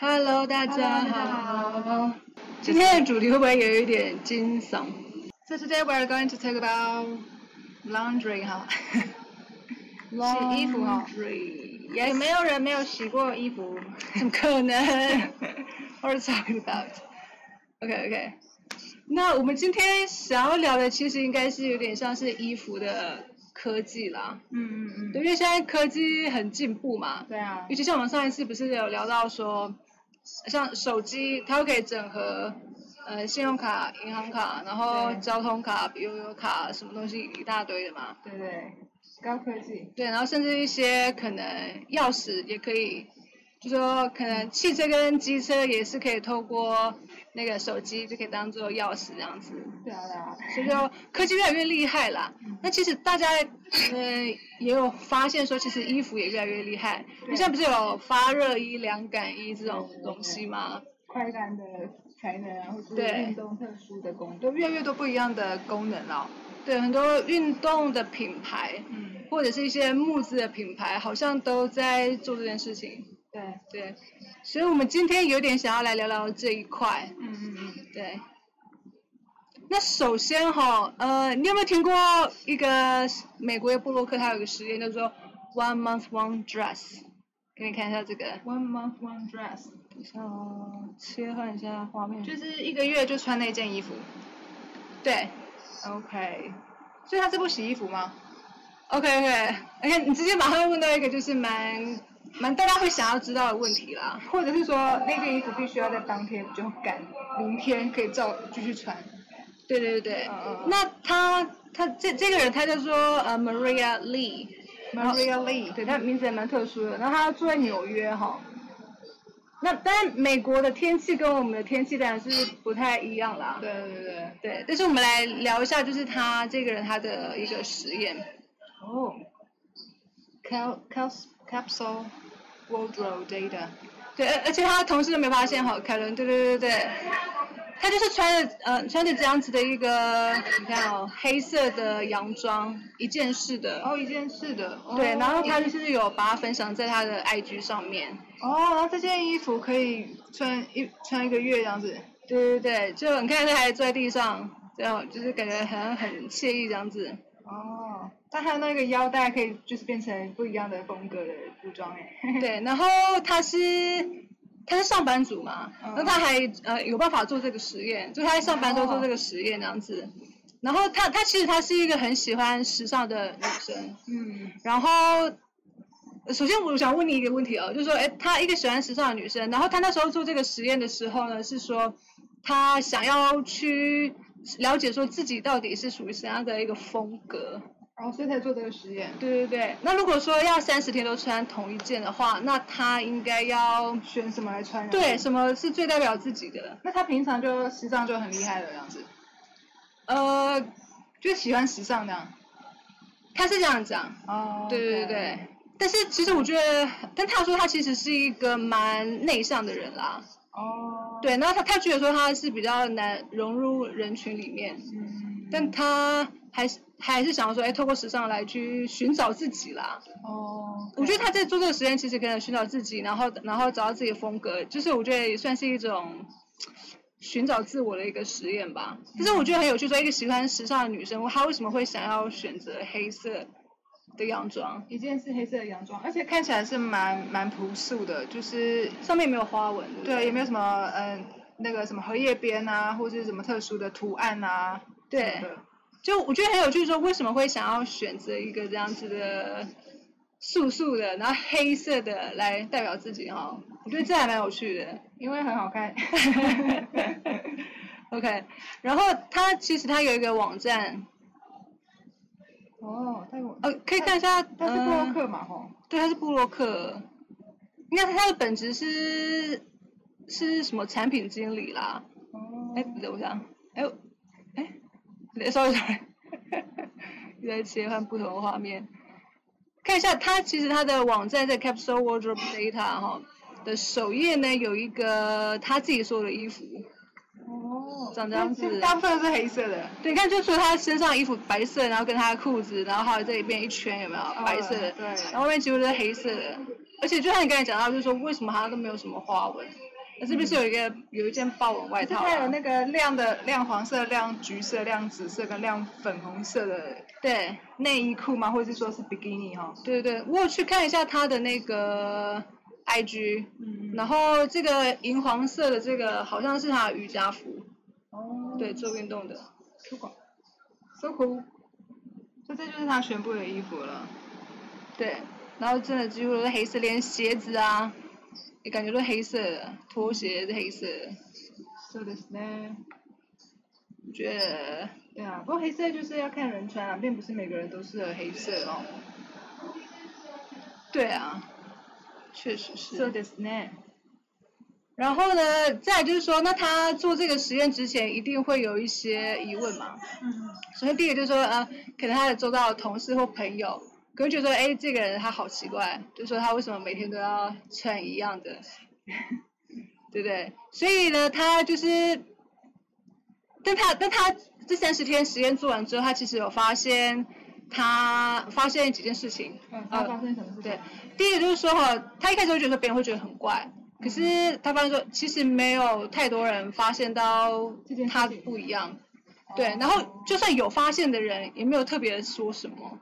Hello，大家好。今天的主题会不会有一点惊悚？So today we are going to talk about laundry 哈，洗衣服哈。有没有人没有洗过衣服？怎么可能？What are you talking about? OK OK，那我们今天想要聊的其实应该是有点像是衣服的科技啦。嗯嗯嗯。对，因为现在科技很进步嘛，对啊尤。其像我们上一次不是有聊到说，像手机它又可以整合呃信用卡、银行卡，然后交通卡、悠游卡什么东西一大堆的嘛。对对，高科技。对，然后甚至一些可能钥匙也可以，就说可能汽车跟机车也是可以透过那个手机就可以当做钥匙这样子。对啊对啊。所以就科技越来越厉害啦。那其实大家呃也有发现说，其实衣服也越来越厉害。你现在不是有发热衣、凉感衣这种东西吗？快感的才能啊，或是对运动特殊的功能，都越来越多不一样的功能了。对，很多运动的品牌嗯，或者是一些木质的品牌，好像都在做这件事情。对。对，所以我们今天有点想要来聊聊这一块。嗯嗯嗯。对。那首先哈，呃，你有没有听过一个美国的布洛克，他有个实验叫做 One Month One Dress？给你看一下这个。One month one dress，等一下哦，切换一下画面。就是一个月就穿那件衣服。对 OK，所以他是不洗衣服吗？，OK OK，而且你直接马上问到一个就是蛮蛮大家会想要知道的问题啦。或者是说那件衣服必须要在当天就赶，明天可以照继续穿。对对对对。那他他这这个人他叫做呃 Maria Lee。Maria Lee，对，他名字也蛮特殊的。然后他住在纽约哈。那当然，美国的天气跟我们的天气当然是不太一样啦。对对对。对，但是我们来聊一下，就是他这个人他的一个实验。哦。Cap cap capsule wardrobe data。对，而而且他同事都没发现哈，凯伦，对对对对对，他就是穿着呃穿着这样子的一个，你看哦，黑色的洋装，一件式的。哦，一件式的。对，然后他就是有把它分享在他的 IG 上面。哦，然后这件衣服可以穿一穿一个月这样子。对对对，就你看他还坐在地上，这样就是感觉好像很惬意这样子。哦。但他那个腰带可以就是变成不一样的风格的服装哎。对，然后他是他是上班族嘛，嗯那他还呃有办法做这个实验，就他在上班都做这个实验这样子。然后他他其实他是一个很喜欢时尚的女生，嗯。然后呃首先我想问你一个问题哦，就是说，哎，她一个喜欢时尚的女生，然后她那时候做这个实验的时候呢，是说她想要去了解说自己到底是属于什么样的一个风格。然后所以才做这个实验。对对对，那如果说要三十天都穿同一件的话，那他应该要选什么来穿？对。什么是最代表自己的？那他平常就时尚就很厉害的样子，呃，就喜欢时尚这样。她是这样讲，哦对对对对。但是其实我觉得，但他说他其实是一个蛮内向的人啦。哦。对，然后她她觉得说他是比较难融入人群里面，嗯。但他还是还是想要说，哎，透过时尚来去寻找自己啦。哦。我觉得他在做这个实验，其实可能寻找自己，然后然后找到自己的风格，就是我觉得也算是一种寻找自我的一个实验吧。但是我觉得很有趣，说一个喜欢时尚的女生，她为什么会想要选择黑色的洋装？一件是黑色的洋装，而且看起来是蛮蛮朴素的，就是上面没有花纹，对也没有什么嗯、那个什么荷叶边啊，或者是什么特殊的图案啊。对就我觉得很有趣，说为什么会想要选择一个这样子的素素的，然后黑色的来代表自己哈、我觉得这还蛮有趣的。因为很好看。OK，然后它其实它有一个网站，哦，它有。呃，可以看一下，他是布洛呃克嘛，吼。对，他是布洛克，应该是他的本职是是什么产品经理啦？哦哎，等我想，哎，哎 sorry sorry，又 在切换不同的画面，看一下他其实他的网站在 Capsule Wardrobe Data 哈的首页呢有一个他自己做的衣服，哦长这样子大部分是黑色的。对，你看就除了他身上衣服白色，然后跟他的裤子，然后还有这里边一圈有没有白色的，对。然后外面几乎都是黑色的。而且就像你刚才讲到，就是说为什么他都没有什么花纹？那是不是有一个有一件豹纹外套、啊，它有那个亮的亮黄色、亮橘色、亮紫色跟亮粉红色的对内衣裤吗？或者是说是比基尼哈？对对对，我有去看一下它的那个 IG，嗯然后这个银黄色的这个好像是他的瑜伽服，哦对，做运动的。，so cool。所以这就是他全部的衣服了。对，然后真的几乎都是黑色，连鞋子啊，也感觉都黑色的，拖鞋是黑色的。そうですね。我觉得，对啊，不过黑色就是要看人穿啊，并不是每个人都适合黑色哦。对啊，确实そう是。ですね。然后呢，再来就是说，那他做这个实验之前，一定会有一些疑问嘛。嗯首先第一个就是说，呃，可能他的周遭的同事或朋友， 可能觉得说，哎，这个人他好奇怪，就说他为什么每天都要穿一样的，对不对？所以呢，他就是，但他但他这三十天实验做完之后，他其实有发现，他发现几件事情。嗯，他发现什么事情？对，第一个就是说哈，他一开始会觉得别人会觉得很怪，可是他发现说，其实没有太多人发现到他不一样。对，然后就算有发现的人，也没有特别说什么。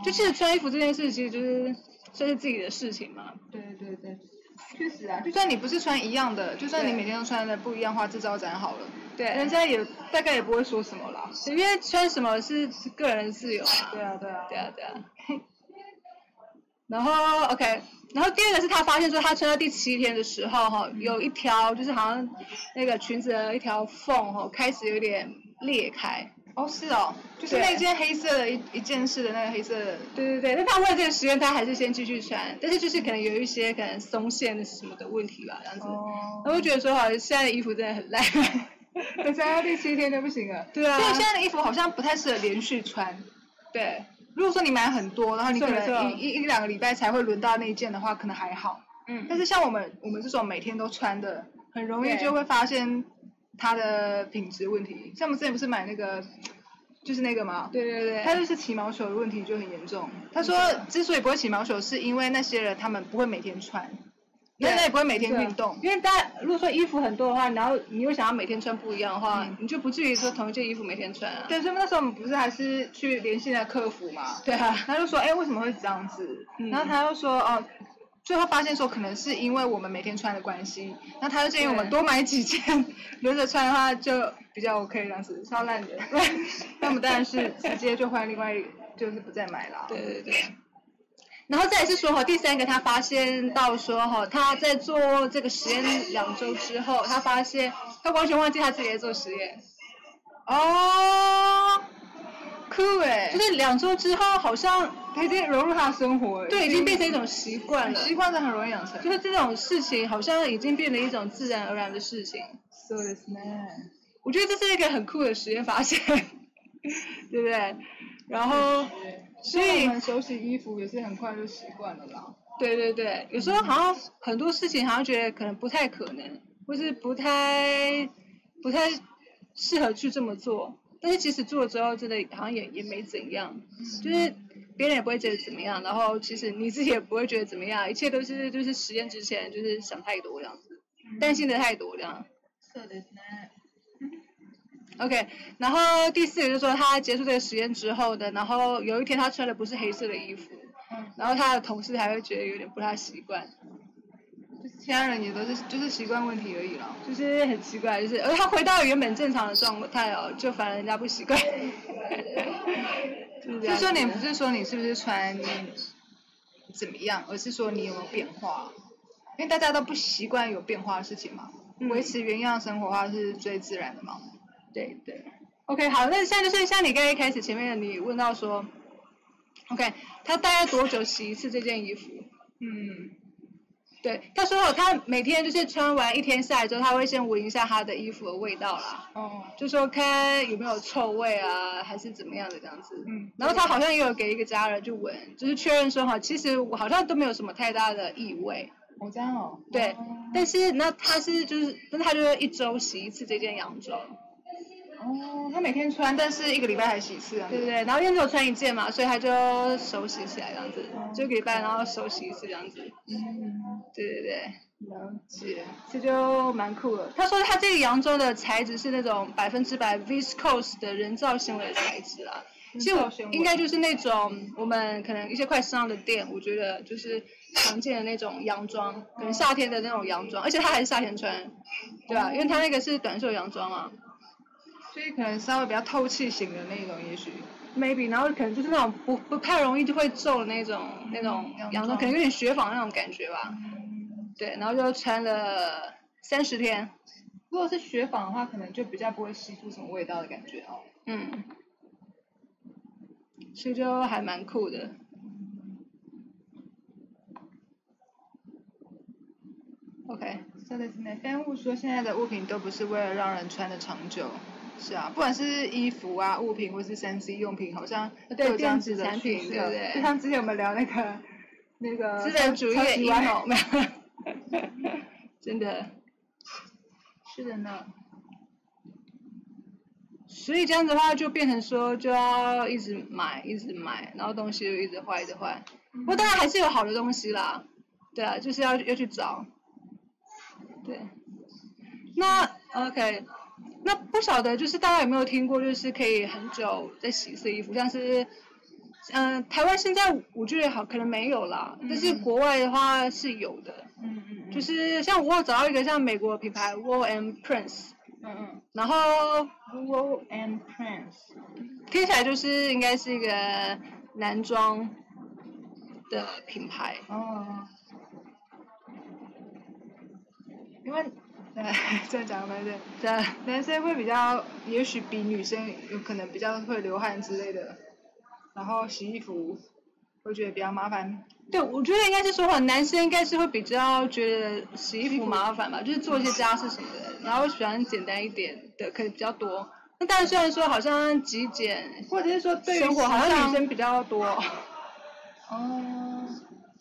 哦。就其实穿衣服这件事，其实就是算是自己的事情嘛。对对对，确实啊，就算你不是穿一样的，就算你每天都穿的不一样的话，这招展好了，对，人家也大概也不会说什么啦。因为穿什么是是个人的自由啊。对啊对啊。对啊，对啊。然后 OK，然后第二个是他发现说，他穿到第七天的时候，哈，有一条就是好像那个裙子的一条缝，哈，开始有点裂开。哦，是哦，就是那件黑色的一一件式的那个黑色的。对对对，那他为了这个实验，他还是先继续穿，但是就是可能有一些可能松线什么的问题吧，这样子。哦然后我觉得说，好像现在的衣服真的很烂。可穿到第七天就不行了。对啊所以现在的衣服好像不太适合连续穿。对，如果说你买很多，然后你可能一一一两个礼拜才会轮到那一件的话，可能还好。嗯但是像我们我们这种每天都穿的，很容易就会发现它的品质问题。像我们之前不是买那个，就是那个吗，对对对，它就是起毛球的问题就很严重。他说之所以不会起毛球，是因为那些人他们不会每天穿，那也不会每天运动。因为大家如果说衣服很多的话，然后你又想要每天穿不一样的话，嗯你就不至于说同一件衣服每天穿啊。对，所以那时候我们不是还是去联系那客服嘛？对啊，他就说，哎，为什么会这样子？嗯然后他又说，哦，最后发现说，可能是因为我们每天穿的关系，那他就建议我们多买几件，轮着穿的话就比较 OK 这样子。超烂的。那我们当然是直接就换另外，就是不再买了。对对对。然后再来是说哈，第三个他发现到说哈，他在做这个实验两周之后，他发现他完全忘记他自己在做实验，哦，酷哎，就是两周之后好像他已经融入他的生活，对已经变成一种习惯了，习惯是很容易养成。就是这种事情好像已经变成一种自然而然的事情。そうですね。我觉得这是一个很酷的实验发现，对不对？然后，所以所以我们手洗衣服也是很快就习惯了啦。对对对，有时候好像很多事情好像觉得可能不太可能，或是不太不太适合去这么做，但是其实做了之后，真的好像也也没怎样，就是 别人也不会觉得怎么样，然后其实你自己也不会觉得怎么样，一切都是就是实验之前就是想太多这样子，担心的太多这样。そうですね。 OK，然后第四个就是说他结束这个实验之后的，然后有一天他穿的不是黑色的衣服，嗯，然后他的同事还会觉得有点不太习惯，就是其他人也都是就是习惯问题而已啦。就是很奇怪，就是而他回到原本正常的状态哦，就反而人家不习惯。 就重点不是说你是不是穿怎么样，而是说你有没有变化。因为大家都不习惯有变化的事情嘛，嗯维持原样生活的话是最自然的嘛。对对，OK，好，那现在就是像你刚才一开始前面你问到说，OK，他大概多久洗一次这件衣服？嗯，对，他说哦他每天就是穿完一天下来之后，他会先闻一下他的衣服的味道啦，哦，就说看有没有臭味啊，还是怎么样的这样子。嗯，然后他好像也有给一个家人去闻，就是确认说哈，其实我好像都没有什么太大的异味。我这样哦。对哦但是那他是就是，那他就是一周洗一次这件洋装。哦，他每天穿，但是一个礼拜还洗一次啊。对对对，然后因为只有穿一件嘛，所以他就手洗起来这样子，就一个礼拜然后手洗一次这样子。嗯，对对对，了解。这就蛮酷了。他说他这个扬州的材质是那种百分之百 viscose 的人造纤维的材质啊。其实我应该就是那种我们可能一些快时尚的店，我觉得就是常见的那种洋装，可能夏天的那种洋装，而且他还是夏天穿，对吧、因为他那个是短袖洋装啊所以可能稍微比较透气型的那种，也许。 ，maybe，然后可能就是那种不不太容易就会皱的那种那种洋装洋装，可能有点雪纺那种感觉吧，对，然后就穿了三十天，如果是雪纺的话，可能就比较不会吸出什么味道的感觉哦。嗯，所以就还蛮酷的。OK，そうですね。番务说现在的物品都不是为了让人穿的长久。 是啊，不管是衣服啊、物品或是三 C 用品，好像都对有这样子的电子产品对不对就像之前我们聊那个那个资本主义的阴超级歪谋，没有，真的。是的呢。所以这样子的话，就变成说就要一直买，一直买，然后东西就一直坏，一直坏。不过当然还是有好的东西啦，对啊，就是要要去找。对。那 OK，那不晓得就是大家有没有听过，就是可以很久在洗一次衣服，像是，嗯、台湾现在我觉得好可能没有啦，但是国外的话是有的。嗯嗯嗯。就是像我有找到一个像美国的品牌 Wool and Prince，嗯嗯。然后 Wool and Prince。听起来就是应该是一个男装的品牌。哦。因为，对，这样讲对对。对，男生会比较，也许比女生有可能比较会流汗之类的，然后洗衣服会觉得比较麻烦。对，我觉得应该是说话，男生应该是会比较觉得洗衣服麻烦吧，就是做一些家事什么的，然后喜欢简单一点的，可能比较多。那但是虽然说好像极简或者是说对于生活好像女生比较多。哦，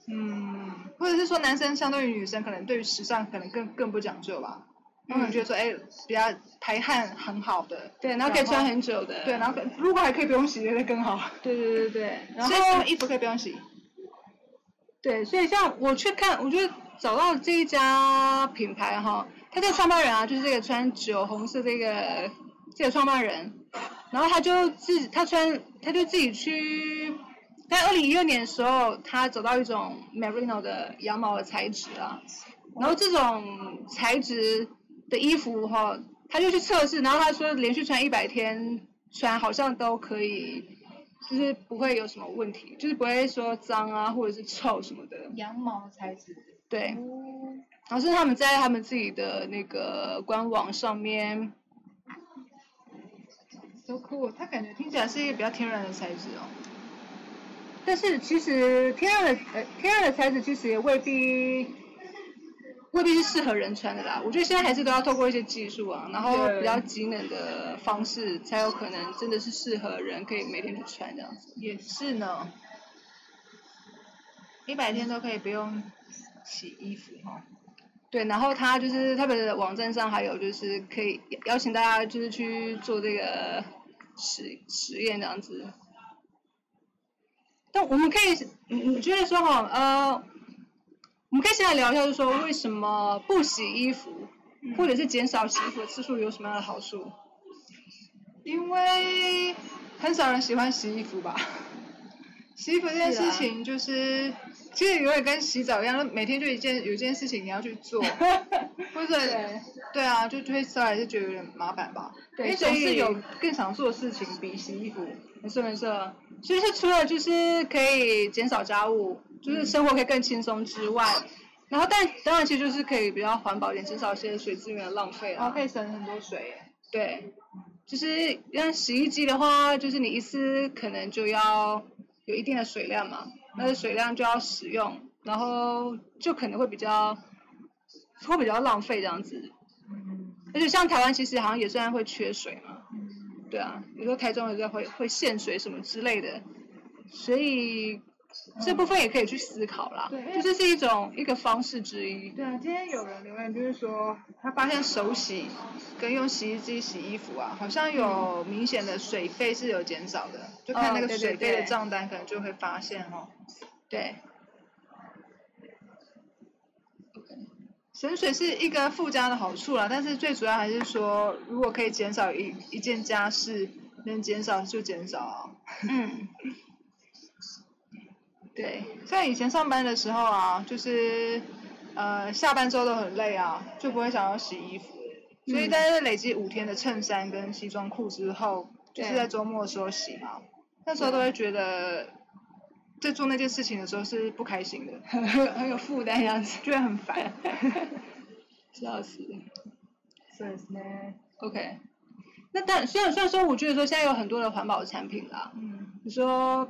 嗯，或者是说男生相对于女生可能对于时尚可能更更不讲究吧，他们觉得说哎比较排汗很好的，对，然后可以穿很久的。对，然后可如果还可以不用洗，那更好。对对对对，然后所以什么衣服可以不用洗？对，所以像我去看，我觉得找到这一家品牌哈，他这个创办人啊，就是这个穿酒红色这个这个创办人，然后他就自己他穿他就自己去，在二零一六年的时候，他找到一种 merino 的羊毛的材质啊，然后这种材质的衣服哈，他就去测试，然后他说连续穿一百天穿好像都可以。就是不会有什么问题，就是不会说脏啊或者是臭什么的。羊毛材质。对，然后是他们在他们自己的那个官网上面，So cool，它感觉听起来是一个比较天然的材质哦。但是其实天然的呃天然的材质其实也未必未必是适合人穿的啦。我觉得现在还是都要透过一些技术啊，然后比较机能的方式，才有可能真的是适合人可以每天去穿这样子。也是呢，一百天都可以不用洗衣服哈。对，然后他就是他们的网站上还有就是可以邀请大家就是去做这个实实验这样子。但我们可以，你你觉得说哈，呃，我们可以先来聊一下，就是说为什么不洗衣服，或者是减少洗衣服的次数有什么样的好处？因为很少人喜欢洗衣服吧。洗衣服这件事情就是，其实有点跟洗澡一样，每天就一件有一件事情你要去做，或者对对啊，就就会稍微是觉得有点麻烦吧。对总是有更想做的事情比洗衣服。没事没事，所以是除了就是可以减少家务，就是生活可以更轻松之外，然后但当然其实就是可以比较环保一点，减少一些水资源的浪费啊。然后可以省很多水。对，就是像洗衣机的话，就是你一次可能就要有一定的水量嘛，那个水量就要使用，然后就可能会比较会比较浪费这样子。而且像台湾其实好像也算会缺水嘛，对啊，有时候台中有时候会会限水什么之类的，所以这部分也可以去思考啦。对就这是一种一个方式之一。对啊，今天有人留言就是说，他发现手洗跟用洗衣机洗衣服啊，好像有明显的水费是有减少的，就看那个水费的对账单，可能就会发现哦。对，省水是一个附加的好处啦，但是最主要还是说，如果可以减少一一件家事，能减少就减少啊。嗯，对，像以前上班的时候啊，就是呃下班之后都很累啊，就不会想要洗衣服，所以嗯大概累积五天的衬衫跟西装裤之后，就是对在周末的时候洗嘛，那时候都会觉得在做那件事情的时候是不开心的，很很很有负担这样子，觉得很烦。笑死。そうですね。 OK，那但虽然虽然说，我觉得说现在有很多的环保产品啦，嗯，你说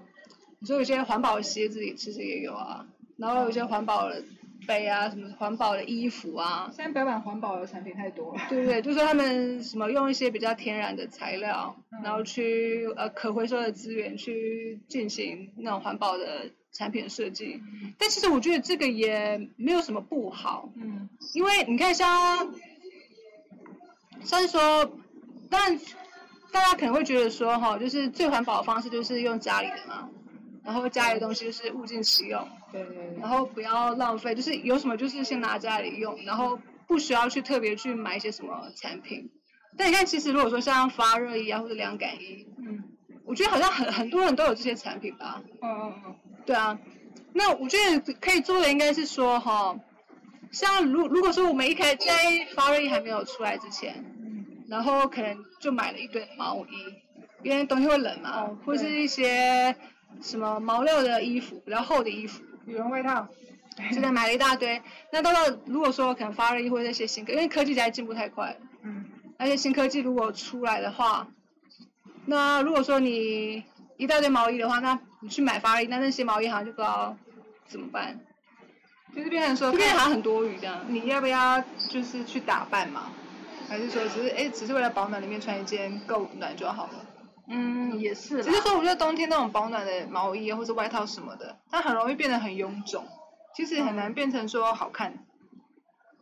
你说有些环保的鞋子其实也有啊，然后有些环保的杯啊，什么环保的衣服啊，现在标榜环保的产品太多了。对不对？就说他们什么用一些比较天然的材料，嗯然后去呃可回收的资源去进行那种环保的产品的设计。但其实我觉得这个也没有什么不好，嗯因为你看像，像是说，当然大家可能会觉得说哈，就是最环保的方式就是用家里的嘛，然后家里的东西就是物尽其用，对对对。然后不要浪费，就是有什么就是先拿家里用，然后不需要去特别去买一些什么产品。但你看，其实如果说像发热衣啊或者凉感衣，嗯我觉得好像很很多人都有这些产品吧。嗯嗯嗯。对啊，那我觉得可以做的应该是说哈，像如如果说我们一开始在发热衣还没有出来之前，嗯然后可能就买了一堆毛衣，因为冬天会冷嘛，或是一些什么毛料的衣服，比较厚的衣服，羽绒外套。现在买了一大堆。那到了如果说可能发热衣或者那些新科，因为科技在进步太快，嗯而且新科技如果出来的话，那如果说你一大堆毛衣的话，那你去买发热衣，那那些毛衣好像就不知道怎么办，就是变成说，就变得好像很多余这样。你要不要就是去打扮嘛？还是说只是哎，只是为了保暖，里面穿一件够暖就好了？嗯，也是只是说，我觉得冬天那种保暖的毛衣啊或者外套什么的，它很容易变得很臃肿，其实很难变成说好看，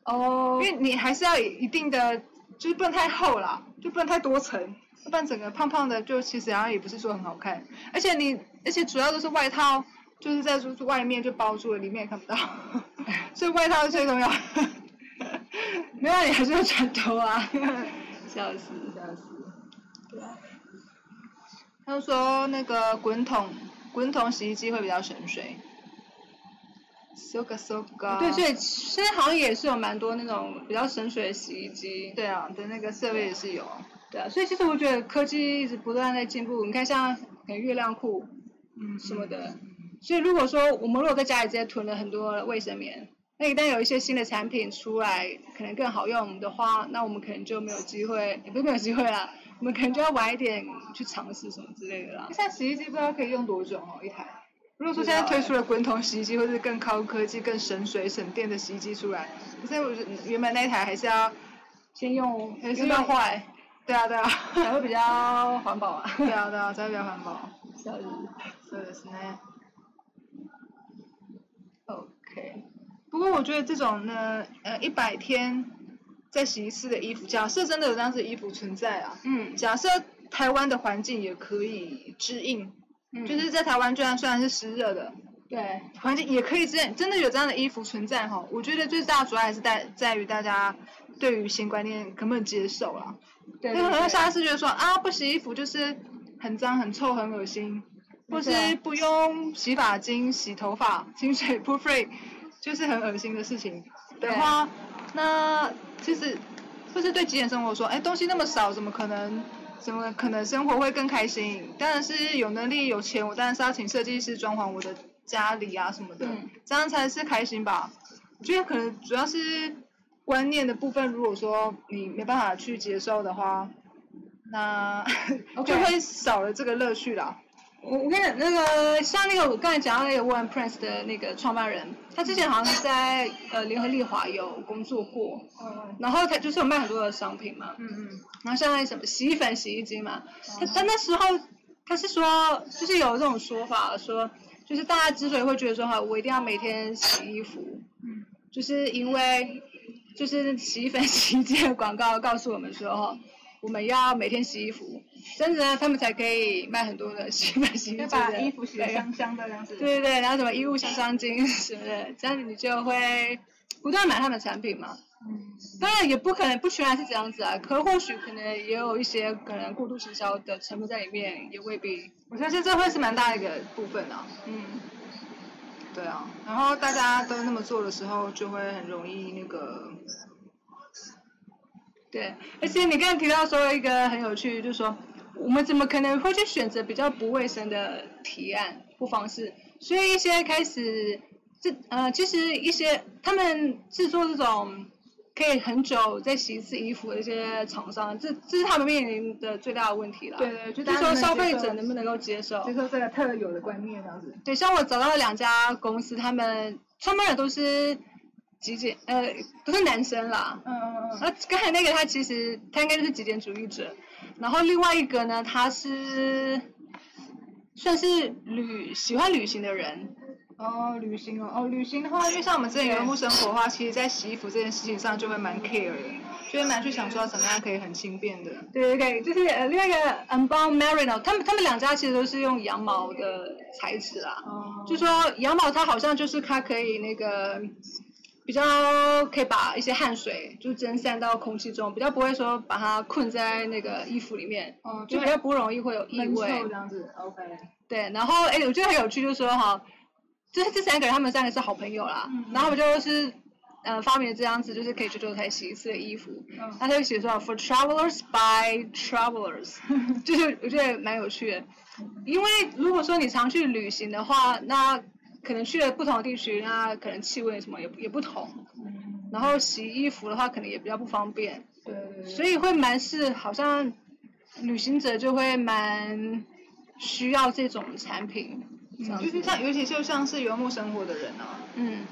哦因为你还是要有一定的，就是不能太厚啦，就不能太多层，要不然整个胖胖的就其实好像也不是说很好看，而且你而且主要都是外套，就是在就是外面就包住了，里面也看不到，所以外套是最重要。没有你还是要穿多啊，笑死。笑死。他说那个滚筒滚筒洗衣机会比较省水。so ga so ga。对，所以现在好像也是有蛮多那种比较省水的洗衣机。对啊，的那个设备也是有。对啊，所以其实我觉得科技一直不断在进步。你看像可能月亮裤嗯什么的，所以如果说我们如果在家里直接囤了很多卫生棉，那一旦有一些新的产品出来，可能更好用的话，那我们可能就没有机会，也不是没有机会啦，我们可能就要晚一点去尝试什么之类的啦。现在洗衣机不知道可以用多久哦，一台。如果说现在推出了滚筒洗衣机，或是更高科技、更省水省电的洗衣机出来，可是我觉得原本那一台还是要，先用，还是用到坏，对啊对啊，才会比较环保啊。对啊对啊，才会比较环保。笑死。そうですね。 OK。不过我觉得这种呢，呃，一百天 再洗一次的衣服，假设真的有这样子的衣服存在啊，嗯，假设台湾的环境也可以适应，嗯就是在台湾虽然虽然是湿热的对，环境，也可以适应，真的有这样的衣服存在哈。我觉得最大主要还是在在于大家对于新观念可不可以接受啦。对因为很多下对次觉得说啊，不洗衣服就是很脏、很臭、很恶心，或是不用洗发精洗头发，清水 不 free，就是很恶心的事情的话，那其实就是对极简生活说，哎，东西那么少，怎么可能？怎么可能生活会更开心？当然是有能力有钱，我当然是要请设计师装潢我的家里啊什么的，嗯这样才是开心吧。我觉得可能主要是观念的部分，如果说你没办法去接受的话，那 就会少了这个乐趣啦。我我跟你讲，那个像那个我刚才讲到那个 One Prince 的那个创办人，他之前好像是在呃联合利华有工作过，嗯然后他就是有卖很多的商品嘛，嗯嗯。然后像那什么洗衣粉、洗衣机嘛，他他那时候他是说就是有这种说法说，就是大家之所以会觉得说哈，我一定要每天洗衣服，嗯，就是因为就是洗衣粉、洗衣机的广告告诉我们说哈，我们要每天洗衣服，这样子呢他们才可以卖很多的洗衣粉、洗衣把衣服洗得对香香的这样子。对对对，然后什么衣物香香精什么的，这样子你就会不断买他们的产品嘛。嗯，当然也不可能不全然是这样子啊，可或许可能也有一些可能过度行销的成分在里面，也未必。我相信这会是蛮大的一个部分啊。嗯，对啊，然后大家都那么做的时候，就会很容易那个，对，而且你刚刚提到说一个很有趣，就是说我们怎么可能会去选择比较不卫生的提案或方式？所以一些开始这呃，其实一些他们制作这种可以很久再洗一次衣服的一些厂商，这这是他们面临的最大的问题了。对对就就是说消费者能不能够接受？接受这个特有的观念这样子。对，像我找到了两家公司，他们创办人都是极简，呃，不是男生啦。嗯嗯嗯那刚才那个他其实他应该就是极简主义者，然后另外一个呢，他是算是旅喜欢旅行的人。哦，旅行哦，哦，旅行的话，因为像我们之前游牧生活的话，其实在洗衣服这件事情上就会蛮 care 的，就会蛮去想说怎么样可以很轻便的。对对对，就是呃另外一个 Unbound Merino，他们他们两家其实都是用羊毛的材质啦。哦就说羊毛它好像就是它可以那个比较可以把一些汗水就蒸散到空气中，比较不会说把它困在那个衣服里面，哦，就比较不容易会有异味。这。样子，OK。对，然后哎，我觉得很有趣，就是说哈，就是这三个人他们三个是好朋友啦，嗯然后我就是呃发明了这样子，就是可以九九才洗一次的衣服，嗯。他就写说 For travelers by travelers，就是我觉得蛮有趣的，因为如果说你常去旅行的话，那可能去了不同的地区，那可能气味什么也也不同，嗯，然后洗衣服的话可能也比较不方便，对对对。所以会蛮是好像旅行者就会蛮需要这种产品，就是像，尤其就像是游牧生活的人啊，嗯，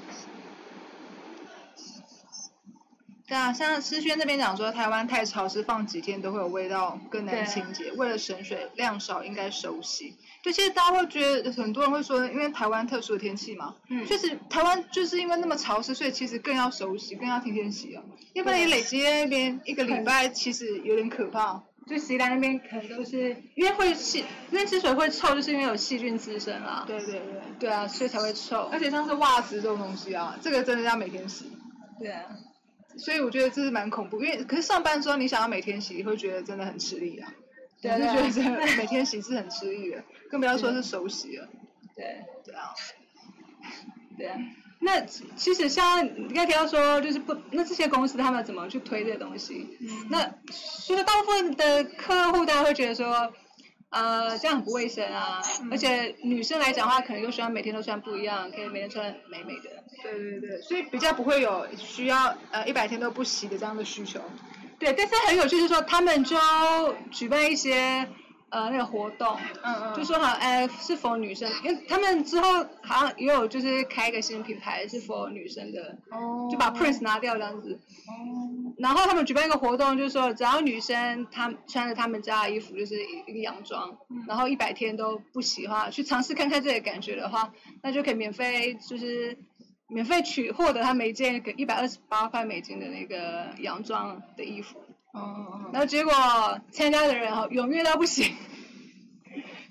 对啊，像思轩这边讲说，台湾太潮湿，放几天都会有味道，更难清洁。为了省水，量少应该手洗。对，其实大家会觉得，很多人会说，因为台湾特殊的天气嘛，嗯确实台湾就是因为那么潮湿，所以其实更要手洗，更要天天洗啊。要不然你累积在那边一个礼拜，其实有点可怕。就洗兰那边可能都是 因为会细，因为之所以会臭，就是因为有细菌滋生啦。对对对，对啊，所以才会臭而。且像是袜子这种东西啊，这个真的要每天洗。对啊，所以我觉得这是蛮恐怖，因为可是上班之后你想要每天洗，你会觉得真的很吃力啊。对啊我是觉得每天洗是很吃力的，更不要说是手洗了。对对啊，对啊。那其实像你刚才提到说，就是不，那这些公司他们怎么去推这个东西？嗯那所以大部分的客户大家会觉得说，呃，这样很不卫生啊，嗯而且女生来讲的话，可能又喜欢每天都穿不一样，可以每天穿美美的。对对对，所以比较不会有需要呃一百天都不洗的这样的需求。对，但是很有趣，就是说他们就举办一些呃那个活动，嗯嗯就说好，哎，是否女生？因为他们之后好像也有就是开一个新品牌是否女生的，哦就把 Prince 拿掉这样子。哦然后他们举办一个活动，就是说只要女生她穿着他们家的衣服，就是一个洋装，然后一百天都不洗的话，去尝试看看这个感觉的话，那就可以免费就是免费取获得他们一件一百二十八块美金的那个洋装的衣服。哦哦然后结果参加的人哈踊跃到不行，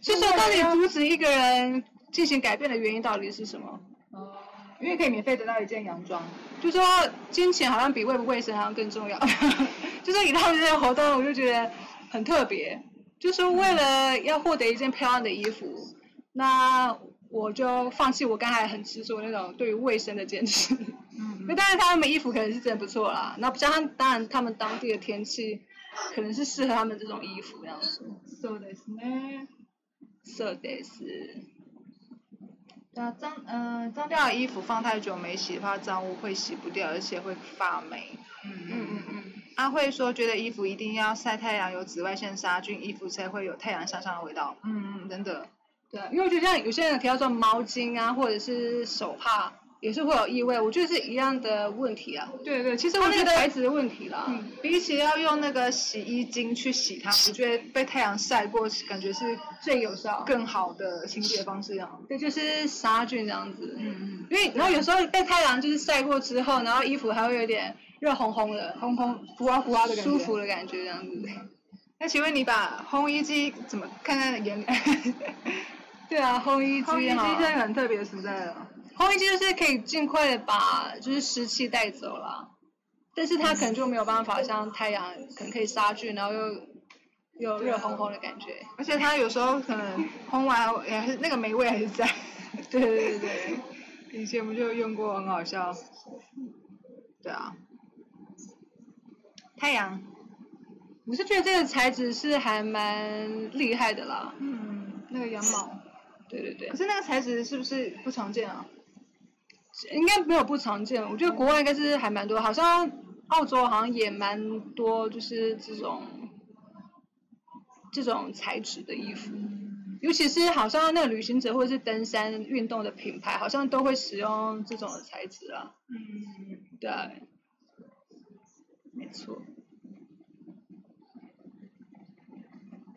所以说到底阻止一个人进行改变的原因到底是什么？哦，因为可以免费得到一件洋装。就说金钱好像比卫不卫生好像更重要，就是以他们这些活动，我就觉得很特别。就是为了要获得一件漂亮的衣服，那我就放弃我刚才很执着那种对于卫生的坚持。嗯那当然，他们衣服可能是真的不错啦。那加上当然他们当地的天气，可能是适合他们这种衣服这样子。そうですね。色得是，对啊，脏嗯、脏掉的衣服放太久没洗的话，脏污会洗不掉，而且会发霉。嗯嗯嗯嗯，阿慧说，觉得衣服一定要晒太阳，有紫外线杀菌，衣服才会有太阳向上的味道。嗯嗯，真的。 对啊，因为我觉得像有些人提到说毛巾啊，或者是手帕，也是会有异味，我觉得是一样的问题啊。对对，其实我觉得材质的问题啦。嗯，比起要用那个洗衣精去洗它，我觉得被太阳晒过，感觉是最有效。更好的清洁方式啊。对，就是杀菌这样子。嗯嗯，因为然后有时候被太阳就是晒过之后，然后衣服还会有点热烘烘的，烘烘呼啊呼啊的感觉。舒服的感觉这样子。那请问你把烘衣机怎么看在眼里？对啊，烘衣机烘衣机哈现在很特别存在了。烘衣机就是可以尽快的把就是湿气带走啦，但是它可能就没有办法像太阳可能可以杀菌，然后又又热烘烘的感觉。而且它有时候可能烘完也还是那个霉味还是在。对对对对，以前我们就用过，很好笑。对啊。太阳，我是觉得这个材质是还蛮厉害的啦。嗯，那个羊毛，对对对可，是那个材质是不是不常见啊？应该没有不常见，我觉得国外应该是还蛮多，好像澳洲好像也蛮多，就是这种这种材质的衣服。尤其是好像那个旅行者或者是登山运动的品牌，好像都会使用这种的材质啊。嗯，对，没错。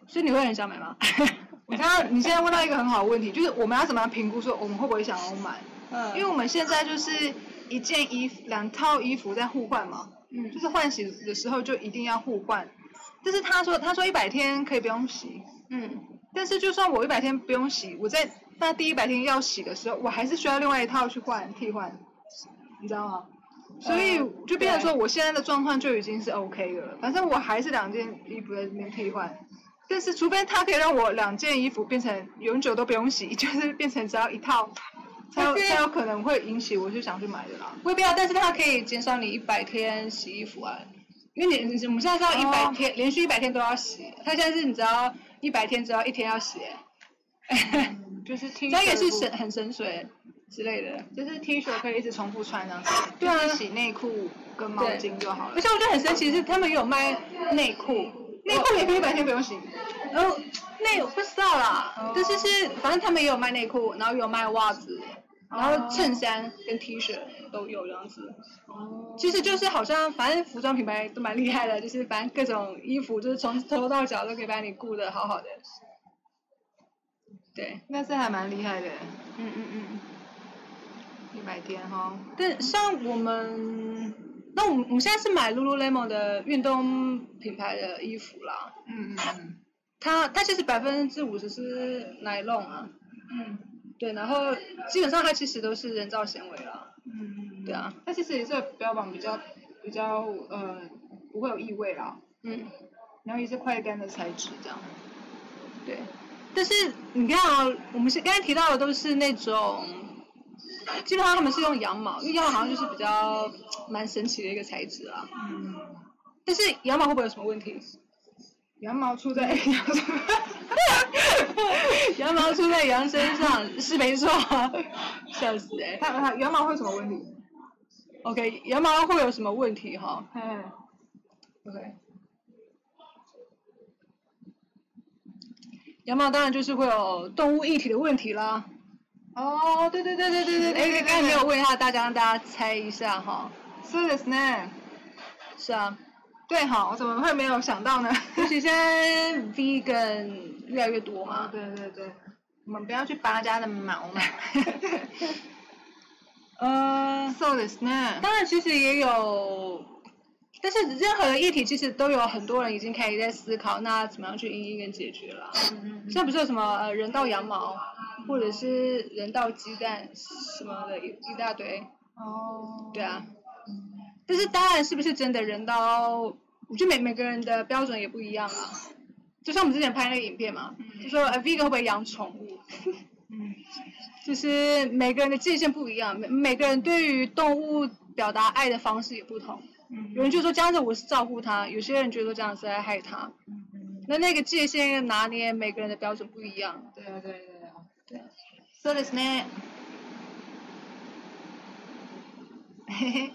所以你会很想买吗？我刚刚你现在问到一个很好的问题，就是我们要怎么样评估说我们会不会想要买？嗯因为我们现在就是一件衣服、两套衣服在互换嘛，嗯就是换洗的时候就一定要互换。但是他说他说一百天可以不用洗，嗯，但是就算我一百天不用洗，我在那第一百天要洗的时候，我还是需要另外一套去换替换，你知道吗？所以呃就变成说，我现在的状况就已经是 OK 的了。反正我还是两件衣服在这边替换，但是除非它可以让我两件衣服变成永久都不用洗，就是变成只要一套，才有才有可能会引起我就想去买的啦。未必要，但是它可以减少你一百天洗衣服啊。因为你你我们现在是要一百哦天、连续一百天都要洗，它现在是你只要一百天只要一天要洗，欸就是 T 这样也是省省很省水之类的。就是 T 恤可以一直重复穿这样子，对啊就是洗内裤跟毛巾就好了而。且我觉得很神奇是，他们有卖内裤，内裤也可以一百天不用洗。然后内我不知道啦，哦但是是反正他们也有卖内裤，然后有卖袜子，然后衬衫跟 T 恤都有这样子。哦其实就是好像反正服装品牌都蛮厉害的，就是反正各种衣服就是从头到脚都可以把你顾得好好的。对，那是还蛮厉害的，嗯嗯嗯。一百天哈。但像我们，那我们我们现在是买 Lululemon 的运动品牌的衣服啦，嗯嗯嗯。它它其实百分之五十是 nylon 啊，嗯。对，然后基本上它其实都是人造纤维啦，嗯对啊，它其实也是标榜比较比较呃不会有异味啦，嗯，然后也是快干的材质这样。对。但是你看啊，我们是刚才提到的都是那种，基本上他们是用羊毛，因为羊毛好像就是比较蛮神奇的一个材质啊。嗯。但是羊毛会不会有什么问题？羊毛出在羊身 羊毛出在羊身上是没错啊，笑死哎、它它羊毛会有什么问题？OK，羊毛会有什么问题哈嗯。？OK，羊毛当然就是会有动物一体的问题啦。哦，对对对对对对对。哎，刚才没有问一下大家，让大家猜一下哈。そうですね。是啊，对哈，我怎么会没有想到呢？尤其现在 vegan 越来越多嘛。对对对，我们不要去拔人家的毛嘛。呃，そうですね。当然其实也有， 但是任何的议题其实都有很多人已经开始在思考，那怎么样去应应跟解决了。像不是有什么呃人道羊毛，或者是人道鸡蛋什么的一一大堆，哦。对啊。但是当然是不是真的人道，我觉得每每个人的标准也不一样啊。就像我们之前拍那个影片嘛，就说呃 vegan 会不会养宠物，嗯 就是每个人的界限不一样，每每个人对于动物表达爱的方式也不同。嗯有人就说这样子我是照顾它，有些人觉得这样子在害它。嗯那那个界限拿捏，每个人的标准不一样。对啊对对啊。对。そうですね。嘿嘿。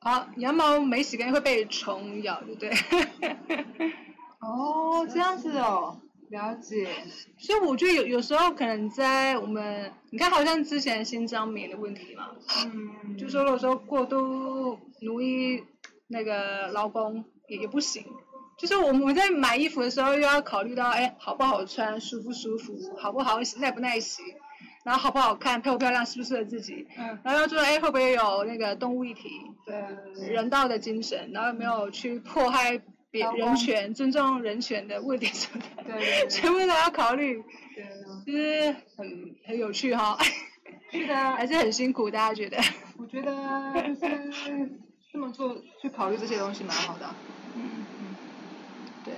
好，羊毛没洗干净会被虫咬，对不对？哦，这样子哦。 了解。所以我觉得有有时候可能在我们，你看好像之前新疆棉的问题嘛，嗯，就说如果说过度奴役那个劳工也也不行，就是我们在买衣服的时候又要考虑到，哎，好不好穿，舒不舒服，好不好洗，耐不耐洗，然后好不好看，漂不漂亮，适不适合自己，嗯，然后要说，哎，会不会有那个动物议题，对人道的精神，然后有没有去迫害别人权、尊重人权的问题什么的，对对对 全部都要考虑，对啊就是很很有趣哈，是的啊 还是很辛苦，大家觉得？我觉得就是这么做，去考虑这些东西蛮好的嗯。嗯，对。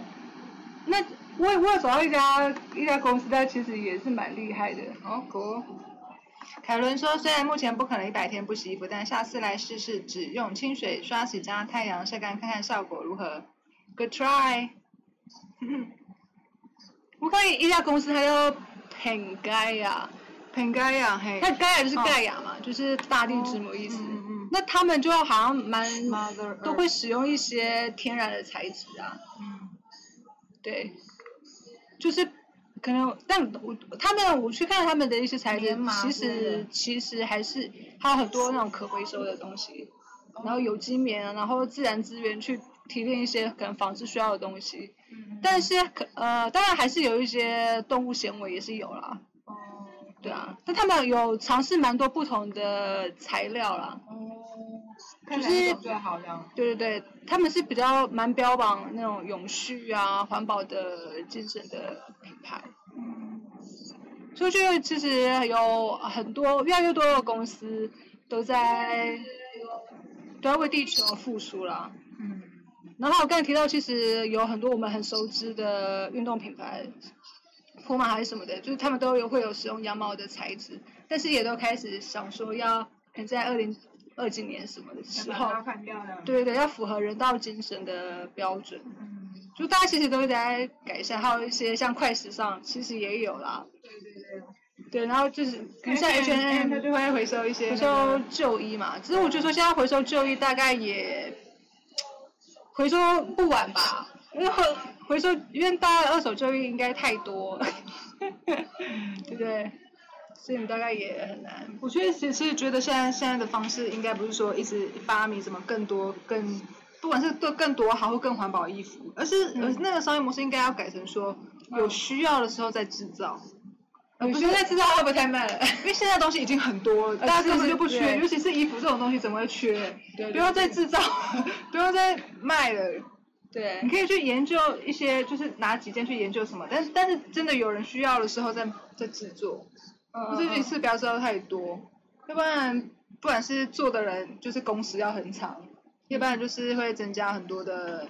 那我也我有找到一家一家公司，但其实也是蛮厉害的。哦，可。凯伦说，虽然目前不可能一百天不洗衣服，但下次来试试，只用清水刷洗加太阳晒干，看看效果如何。Good try。我看一家公司，它叫 Pangaya，很该呀，嘿。那盖亚就是盖亚嘛，就是大地之母意思。嗯嗯嗯。那他们就好像蛮都会使用一些天然的材质啊，嗯。对，就是可能，但我他们我去看他们的一些材质其实其实还是还有很多那种可回收的东西，然后有机棉啊，然后自然资源去提炼一些可能纺织需要的东西，嗯但是可呃当然还是有一些动物纤维也是有啦，哦。对啊，但他们有尝试蛮多不同的材料啦，哦，看就是最好这样。对对对，他们是比较蛮标榜那种永续啊、环保的精神的品牌。嗯。所以我觉得其实有很多越来越多的公司都在都要为地球付出啦。嗯然后我刚才提到，其实有很多我们很熟知的运动品牌，普马还是什么的，就是他们都有会有使用羊毛的材质，但是也都开始想说要可能在二零二几年什么的时候。对对对，要符合人道精神的标准。嗯，就大家其实都在改善，还有一些像快时尚，其实也有啦。对对对。对，然后就是可能像 H&M 它就会回收一些回那个收旧衣嘛，只是我觉得说现在回收旧衣大概也回收不晚吧，因为回回收因为大家的二手交易应该太多，对不对？所以你大概也很难。我觉得其实觉得现在现在的方式应该不是说一直发明什么更多更，不管是更更多好或更环保的衣服，而是、那个商业模式应该要改成说有需要的时候再制造，我现在知道会不会太慢了？因为现在东西已经很多了，大家根本就不缺，尤其是衣服这种东西怎么会缺？对不要再制造，不要再卖了。对你，可以去研究一些，就是拿几件去研究什么，但但是真的有人需要的时候再再制作。嗯不是一次不要知道太多，要不然不管是做的人就是工时要很长，要不然就是会增加很多的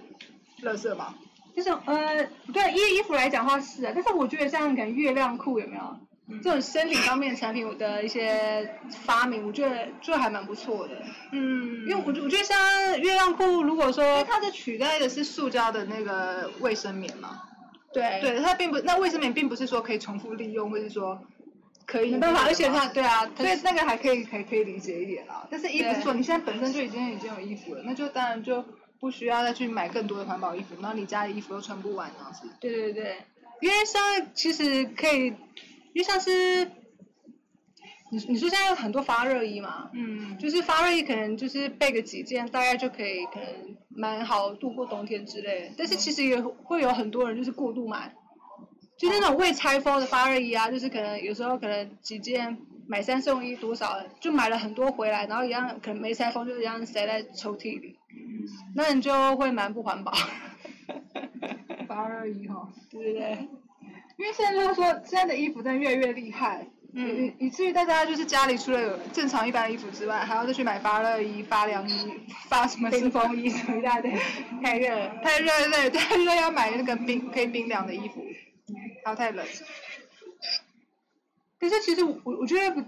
垃圾嘛。就是呃，对衣衣服来讲的话是啊，但是我觉得像可能月亮裤有没有？这种生理方面产品的一些发明，我觉得就还蛮不错的。嗯因为我我觉得像月亮裤，如果说它的取代的是塑胶的那个卫生棉嘛，对对，它并不那卫生棉并不是说可以重复利用，或是说可以没办法，而且它它对啊，它对那个还可以可以可以理解一点啦。但是衣服是说你现在本身就已经已经有衣服了，那就当然就不需要再去买更多的环保衣服，然后你家的衣服又穿不完这样子。对对对，因为像其实可以，因为像是你你说现在有很多发热衣嘛，嗯，就是发热衣可能就是备个几件，大概就可以可能蛮好度过冬天之类的。但是其实也会有很多人就是过度买，就是那种未拆封的发热衣啊，就是可能有时候可能几件买三送一多少，就买了很多回来，然后一样可能没拆封，就一样塞在抽屉里，那你就会蛮不环保。发热衣哈。对因为现在就是说，现在的衣服真的越来越厉害，嗯以以至于大家就是家里除了有正常一般的衣服之外，还要再去买发热衣、发凉衣、发什么冰风衣什么一大堆，太热了。太热了，对，太热要买那个冰可以冰凉的衣服，还有太冷。可是其实我我觉得不，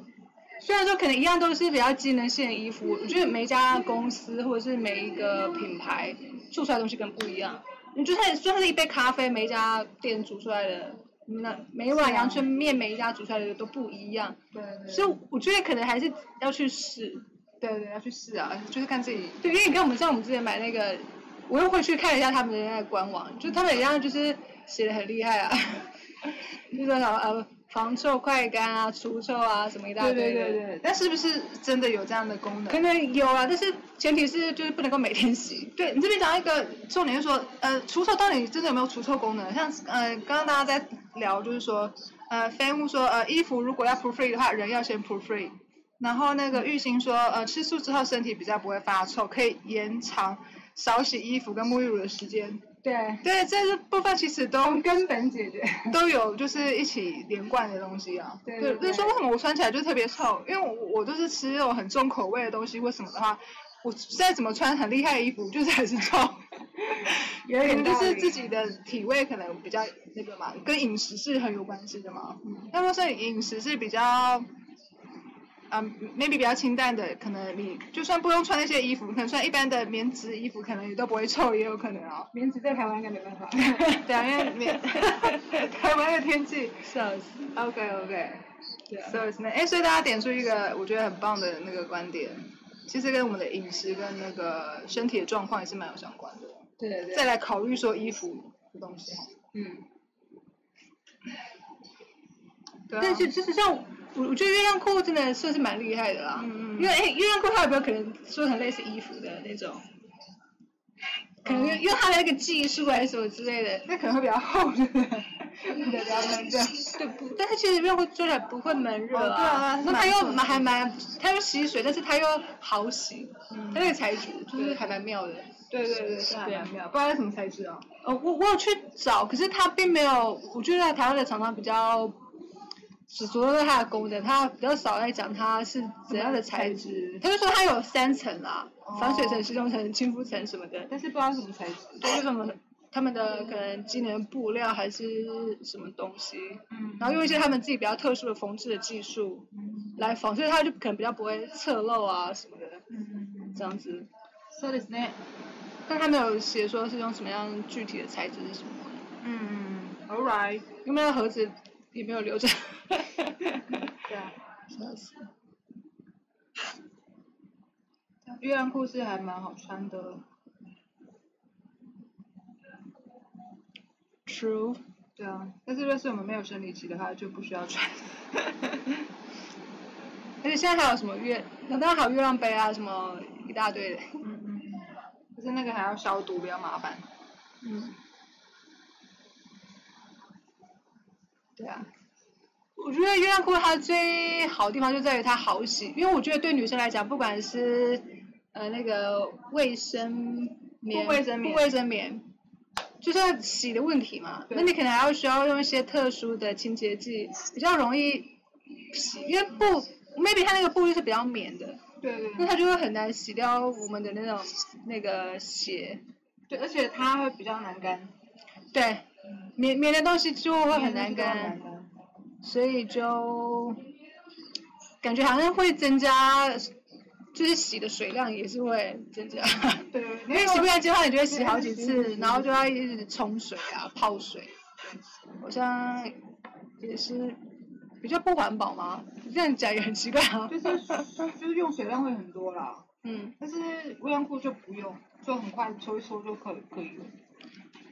虽然说可能一样都是比较机能性的衣服，我觉得每一家公司或者是每一个品牌做出来的东西可能不一样。你就算就算是一杯咖啡，每一家店煮出来的，那每一碗阳春面每一家煮出来的都不一样，对对所以我觉得可能还是要去试。对对，要去试啊，就是看自己。对，因为你看我们像我们之前买那个，我又会去看一下他们的那个官网，就他们一样就是写的很厉害啊，就是说呃防臭快干啊、除臭啊什么一大堆的。对对对，但是不是真的有这样的功能？可能有啊，但是前提是就是不能够每天洗。对你这边讲一个重点，就是说，呃，除臭到底真的有没有除臭功能？像呃，刚刚大家在聊，就是说，呃，飞物说，呃，衣服如果要 proof free 的话，人要先 proof free。然后那个玉兴说，呃，吃素之后身体比较不会发臭，可以延长少洗衣服跟沐浴乳的时间。对，对，这个部分其实都根本解决。都有就是一起连贯的东西啊。对对对就是说为什么我穿起来就特别臭？因为我我都是吃那种很重口味的东西，或什么的话，我再怎么穿很厉害的衣服，就是还是臭。有可能就是自己的体味可能比较那个嘛，跟饮食是很有关系的嘛。嗯那如果说你饮食是比较，嗯、m a y b e 比较清淡的，可能你就算不用穿那些衣服，可能穿一般的棉质衣服，可能也都不会臭，也有可能哦。棉质在台湾应该没办法。对啊，因为棉 台湾的天气。笑死。OK OK。So it's nice. 哎，所以大家点出一个我觉得很棒的那个观点，其实跟我们的饮食跟那个身体的状况也是蛮有相关的。对对对。再来考虑说衣服的东西哈。嗯。对啊但是就是像我，我觉得月亮裤真的算是蛮厉害的啦。嗯嗯嗯因为哎，月亮裤它有没有可能说成类似衣服的那种？可能因为因它的那个技术还是什么之类的，那可能会比较厚，对不对？对，比较闷热。对不？但它其实月亮裤做起来不会闷热哦对啊那它又还蛮，它又吸水，但是它又好洗，嗯它那个材质就是还蛮妙的。对对对，是蛮妙，不知道是什么材质啊。呃，我我有去找，可是它并没有，我觉得台湾的厂商比较只着重它的功能，它比较少在讲它是怎样的材质。他就说它有三层啦，哦防水层、吸收层、亲肤层什么的。但是不知道是什么材质。对，为什么他们的可能机能布料还是什么东西，嗯然后用一些他们自己比较特殊的缝制的技术来缝，所以它就可能比较不会侧漏啊什么的，嗯这样子。そうですね。但他没有写说是用什么样具体的材质是什么。嗯，All right。有没有盒子 也没有留着。对啊。笑死。月亮裤是还蛮好穿的。True。对啊，但是若是我们没有生理期的话，就不需要穿。而且现在还有什么月，当然还有月亮杯啊，什么一大堆的。嗯嗯嗯。可是那个还要消毒，比较麻烦。嗯。对啊。我觉得月亮裤它最好的地方就在于它好洗，因为我觉得对女生来讲，不管是呃那个卫生棉、不卫生棉不卫生棉，就是洗的问题嘛。那你可能还要需要用一些特殊的清洁剂，比较容易洗，因为布 maybe 它那个布就是比较棉的，对对那它就会很难洗掉我们的那种那个血。对，而且它会比较难干。对，棉棉的东西就会很难干。所以就感觉好像会增加，就是洗的水量也是会增加。对，因为洗不干净的话，你就会洗好几次，然后就要一直冲水啊、泡水，好像也是比较不环保嘛。这样讲也很奇怪啊。就是就是用水量会很多啦，嗯，但是卫生裤就不用，就很快搓一搓就可以可以了。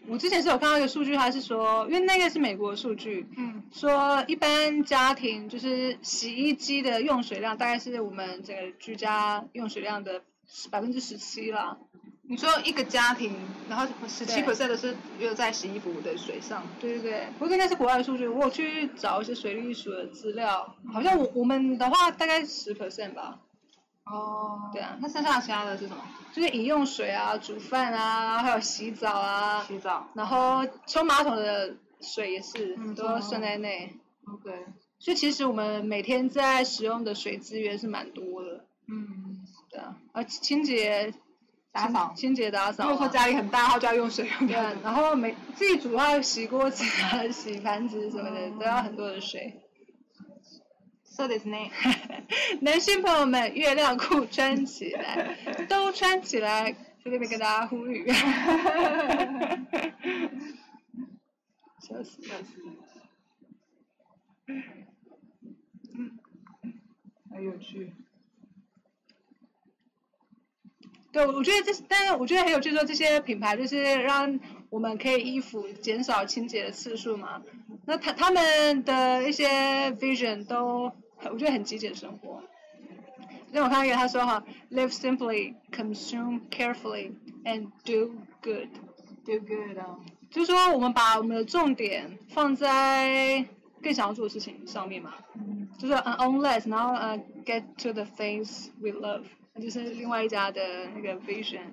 我之前是有看到一个数据，它是说，因为那个是美国的数据，嗯说一般家庭就是洗衣机的用水量大概是我们整个居家用水量的百分之十七啦。你说一个家庭，然后十七 percent 的是用在洗衣服的水上。对对对，不过应该是国外的数据，我有去找一些水利署的资料，好像我我们的话大概十 percent 吧，哦对啊那剩下的其他的是什么？就是饮用水啊、煮饭啊，还有洗澡啊，洗澡。然后冲马桶的水也是、嗯都算在内。OK。所以其实我们每天在使用的水资源是蛮多的，嗯。对啊，而清洁、打扫清洁打扫、啊。如果说家里很大，然后就要用水用对啊，然后每自己煮的话，洗锅子啊、洗盘子什么的，都要很多的水。そうですね。男性朋友们，月亮裤穿起来，都穿起来，在这边跟大家呼吁。笑死笑死！很有趣。对，我觉得这是，但是我觉得很有趣，说这些品牌就是让 我们可以衣服减少清洁的次数嘛。那他他们的一些 vision 都我觉得很极简生活。那我看到一个他说哈，live simply, consume carefully, and do good。do good 啊。就是说，我们把我们的重点放在更想要做的事情上面嘛，就是呃 own less，然后呃 get to the things we love，那就是另外一家的那个 vision，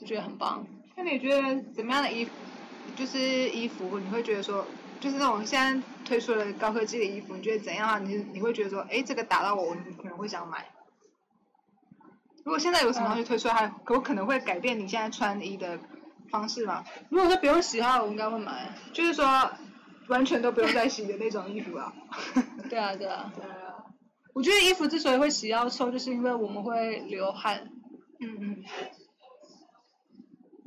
我觉得很棒。那你觉得怎么样的衣服，就是衣服，你会觉得说，就是那种现在推出的高科技的衣服，你觉得怎样啊？你你会觉得说，哎，这个打到我，我可能会想买。如果现在有什么东西推出来，还有可能会改变你现在穿衣的方式吗？如果说不用洗的话，我应该会买。就是说，完全都不用再洗的那种衣服啊。对啊，对啊。对啊。我觉得衣服之所以会洗要臭，就是因为我们会流汗。嗯嗯。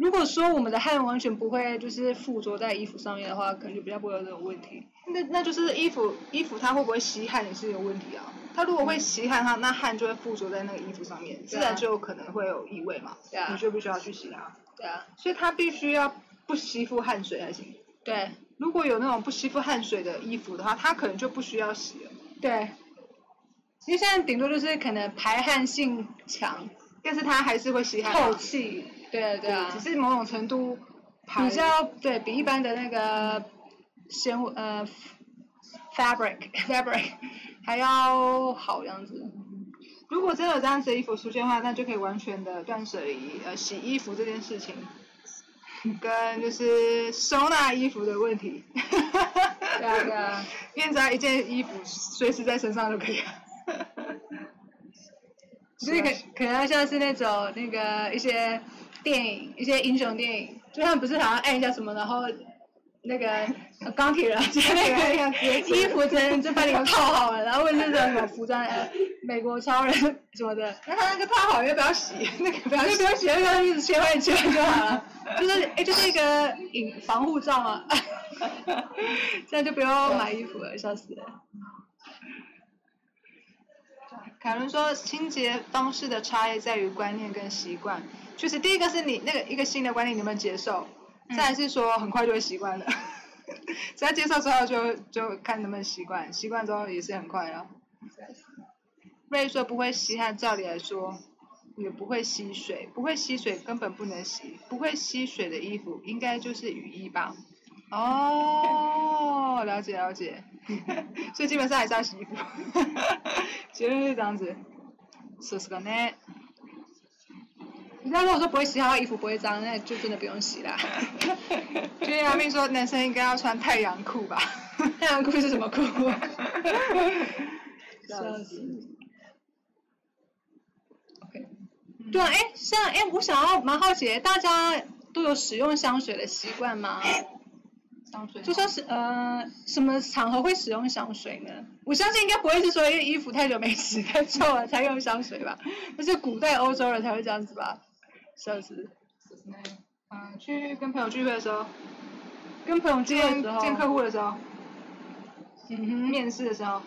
如果说我们的汗完全不会就是附着在衣服上面的话，可能就比较不会有这种问题。那那就是衣服衣服它会不会吸汗也是有问题啊。它如果会吸汗，它那汗就会附着在那个衣服上面，自然就有可能会有异味嘛。对啊。你就必须要去洗它。对啊。所以它必须要不吸附汗水才行。对。如果有那种不吸附汗水的衣服的话，它可能就不需要洗了。对。因为现在顶多就是可能排汗性强，但是它还是会吸汗。透气。对啊对啊。只是某种程度比较对比一般的那个纤维呃 fabric fabric 还要好这样子。如果真的有这样子的衣服出现的话，那就可以完全的断舍离呃洗衣服这件事情，跟就是收纳衣服的问题。对啊对啊。因为只要一件衣服随时在身上就可以了。所以可可能像是那种那个一些电影，一些英雄电影，就他们不是好像按一下什么，然后那个钢铁人就那个衣服直接就把你们套好了，然后或者是什么服装，美国超人什么的，那他那个套好要不要洗？那个不要洗不用洗，就一直切换切换就好了，就是哎就是一个隐防护罩嘛，这样就不用买衣服了，笑死了。凯伦说，清洁方式的差异在于观念跟习惯。就是第一个是你那个一个新的观念，你能不能接受？再来是说很快就会习惯了。只要接受之后就就看能不能习惯，习惯之后也是很快了。瑞说不会吸汗，照理来说也不会吸水，不会吸水根本不能洗，不会吸水的衣服应该就是雨衣吧？哦，了解了解。所以基本上还是要洗衣服。结论是这样子。是是个呢。人家如果说不会洗的话，衣服不会脏，那就真的不用洗啦。就阿明说，男生应该要穿太阳裤吧？太阳裤是什么裤？笑死。OK。对啊，哎，像哎，我想要蛮好奇，大家都有使用香水的习惯吗？香水。就说是呃，什么场合会使用香水呢？我相信应该不会是说因为衣服太久没洗太臭了才用香水吧？那是古代欧洲人才会这样子吧？笑死。嗯，去跟朋友聚会的时候，跟朋友聚会的时候，见客户的时候，嗯哼，面试的时候，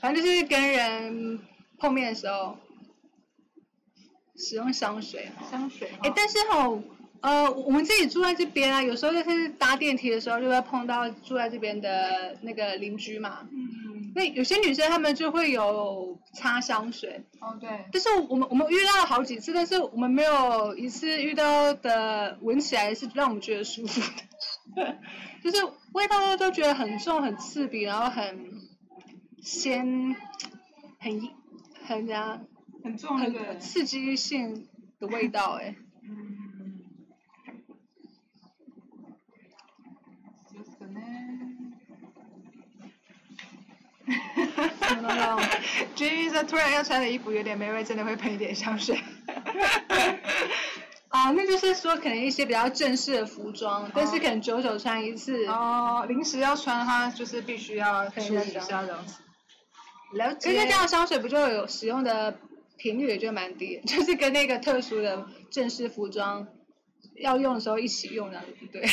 反正就是跟人碰面的时候，使用香水。香水。哎，但是哈。呃，我们自己住在这边啊，有时候就是搭电梯的时候就会碰到住在这边的那个邻居嘛。嗯。那有些女生她们就会有擦香水。哦，对。但是我们我们遇到了好几次，但是我们没有一次遇到的闻起来是让我们觉得舒服的，就是味道都觉得很重、很刺鼻，然后很鲜，很很呀，很重，很刺激性的味道，哎。嗯。哈哈哈 Jamie 说突然要穿的衣服有点霉味，真的会喷一点香水。啊，那就是说可能一些比较正式的服装，但是可能久久穿一次。哦，临时要穿的话，就是必须要处理一下这样子。了解。可是这样香水不就有使用的频率也就蛮低，就是跟那个特殊的正式服装要用的时候一起用这样子，对。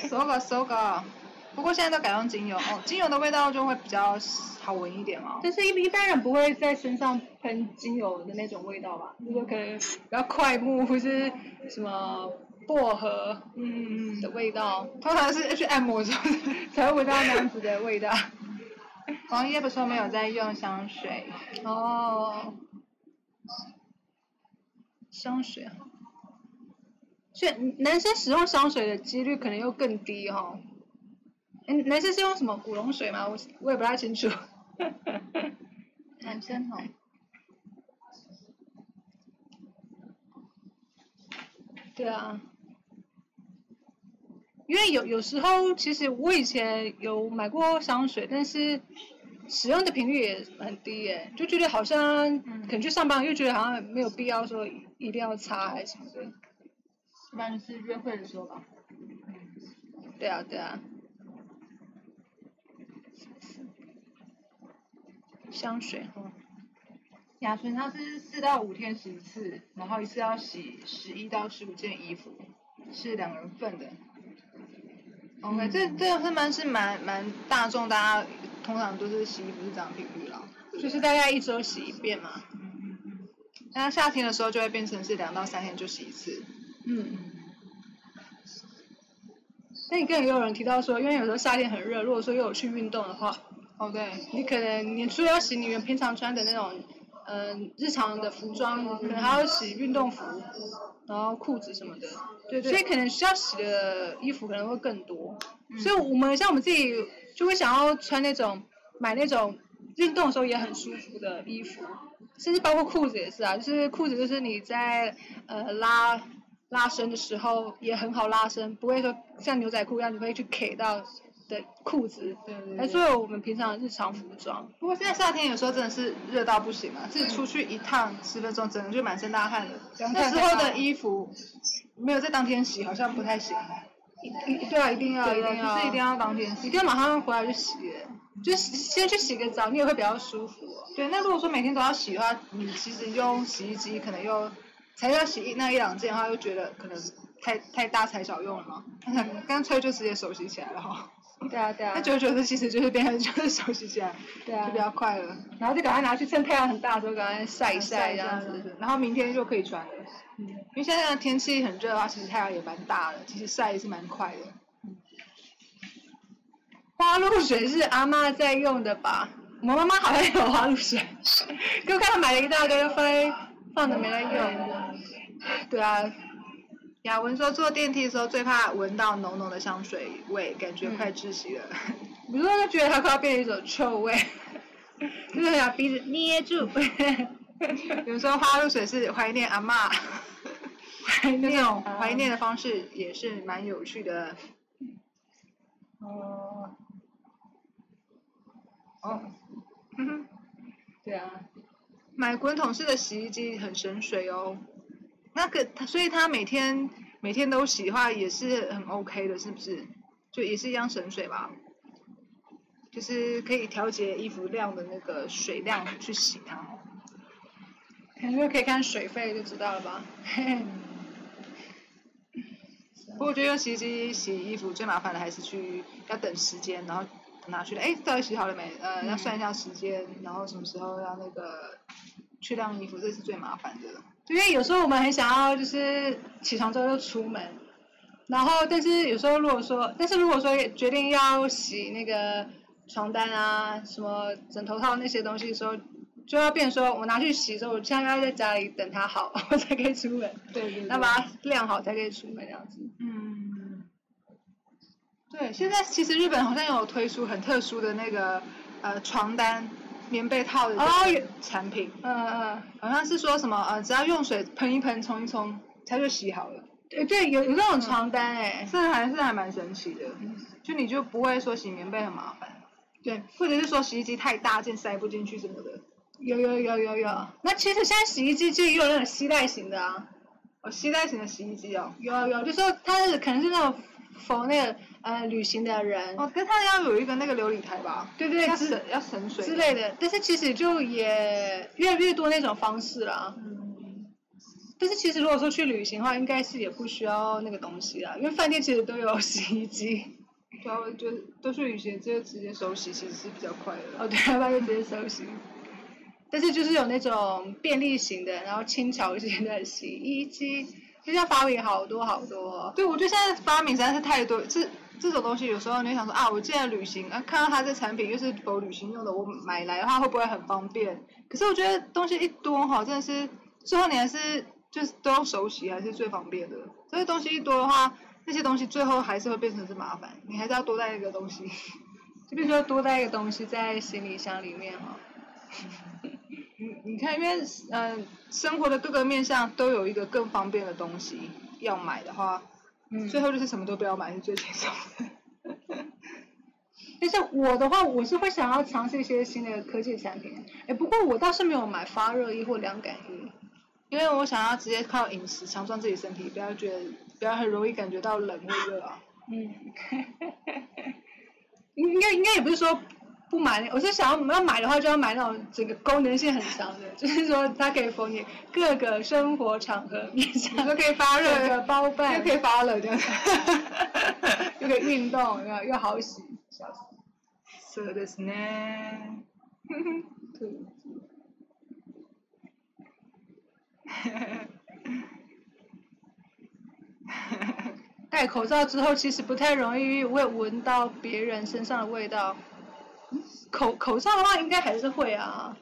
搜个搜个。不过现在都改用精油哦，精油的味道就会比较好闻一点哦。就是，一一般人不会在身上喷精油的那种味道吧？就是可能比较快木或是什么薄荷嗯的味道，通常是去按摩的时候才会闻到那样子的味道。黄叶不说没有在用香水，哦，香水啊，所以男生使用香水的几率可能又更低哈、哦。哎，男生是用什么古龙水吗？我我也不太清楚。男生哦，对啊，因为有有时候其实我以前有买过香水，但是使用的频率也很低耶，就觉得好像嗯可能去上班又觉得好像没有必要说一定要擦还是什么的。一般就是约会的时候吧。对啊，对啊。香水哈，雅纯它是四到五天洗一次，然后一次要洗十一到十五件衣服，是两人份的。OK，、嗯这这个是蛮是蛮蛮大众，大家通常都是洗衣服是这样频率啦。就是大概一周洗一遍嘛。嗯嗯嗯。那夏天的时候就会变成是两到三天就洗一次。嗯。那你更也有人提到说，因为有时候夏天很热，如果说又有去运动的话，哦对，你可能你除了要洗你们平常穿的那种，嗯、日常的服装，可能还要洗运动服，然后裤子什么的。对对所以可能需要洗的衣服可能会更多。嗯所以我们像我们自己就会想要穿那种买那种运动的时候也很舒服的衣服，甚至包括裤子也是啊，就是裤子就是你在呃拉拉伸的时候也很好拉伸，不会说像牛仔裤一样你会去 K 到的裤子，对对来作为我们平常的日常服装。不过现在夏天有时候真的是热到不行啊，自己出去一趟十分钟，整个就满身大汗了。凉那时候的衣服没有在当天洗，好像不太行。一一对啊，一定要，一定要，就是一定要当天洗。一定要马上回来就洗，就洗先去洗个澡，你也会比较舒服、哦。对，那如果说每天都要洗的话，你其实用洗衣机可能又才要洗一那一两件的话，又觉得可能太太大材小用了嘛。那 干脆就直接手洗起来了哈。对啊，对啊那久而久之，其实就是变成就是手洗起来，对啊就比较快了。然后就赶快拿去趁太阳很大的时候，赶快晒一晒这样子。然后明天就可以穿了。嗯，因为现在的天气很热的话，其实太阳也蛮大的，其实晒也是蛮快的。花露水是阿妈在用的吧？我妈妈好像有花露水，给我看她买了一大堆，放在放着没来用。对啊，雅文说坐电梯的时候最怕闻到浓浓的香水味，感觉快窒息了。有时候就觉得它快要变成一种臭味，就是很想鼻子捏住。有时候花露水是怀念阿嬷，怀念那种啊怀念的方式也是蛮有趣的。哦，哦，对啊，买滚筒式的洗衣机很省水哦。那个，它所以它每天每天都洗的话也是很 OK 的，是不是？就也是一样省水吧。就是可以调节衣服量的那个水量去洗它。可能就可以看水费就知道了吧。不过我觉得用洗衣机洗衣服最麻烦的还是去要等时间，然后拿去了，哎，到底洗好了没？呃，要算一下时间，然后什么时候要那个去晾衣服，这是最麻烦的。因为有时候我们很想要就是起床之后就出门，然后但是有时候如果说，但是如果说决定要洗那个床单啊、什么枕头套那些东西的时候，就要变说我拿去洗之后，我现在要在家里等它好，我才可以出门，对对要把它晾好才可以出门这样子。嗯，对，现在其实日本好像有推出很特殊的那个呃床单、棉被套的产品，嗯嗯，好像是说什么呃，只要用水喷一喷、冲一冲，它就洗好了。对对，有有那种床单哎、这还是还蛮神奇的，就你就不会说洗棉被很麻烦，对，或者是说洗衣机太大件塞不进去什么的。有有有有有。那其实现在洗衣机就也有那种吸带型的啊。哦，吸带型的洗衣机哦。有有，就说它是可能是那种缝那个呃旅行的人，哦，跟他要有一个那个琉璃台吧？对对之要省要省水之类的，但是其实就也越来越多那种方式啦。嗯，但是其实如果说去旅行的话，应该是也不需要那个东西啦，因为饭店其实都有 洗衣机。对啊，我觉得都去旅行就直接手洗，其实是比较快的。哦，对，要不然就直接手洗。但是就是有那种便利型的，然后轻巧一些的洗衣机，现在发明好多好多。对，我觉得现在发明实在是太多，这这种东西有时候你会想说啊，我既然旅行啊，看到它这产品又是否旅行用的，我买来的话会不会很方便？可是我觉得东西一多哈，真的是最后你还是就是都要手洗还是最方便的。这些东西一多的话，那些东西最后还是会变成是麻烦，你还是要多带一个东西。就比如说多带一个东西在行李箱里面哈。你你看，因为嗯，生活的各个面向都有一个更方便的东西要买的话，嗯，最后就是什么都不要买是最轻松的。但是我的话，我是会想要尝试一些新的科技产品。哎，不过我倒是没有买发热衣或凉感衣，因为我想要直接靠饮食强壮自己身体，不要觉得不要很容易感觉到冷或热啊。嗯。应该应该也不是说不买，我是想要要买的话就要买那种整个功能性很强的，就是说它可以封你各个生活场合，你想说可以发热的包办，又可以发热，这样，又可以运动，又又好洗，笑死。そうですね。戴口罩之后，其实不太容易会闻到别人身上的味道。 口口罩的话，应该还是会啊。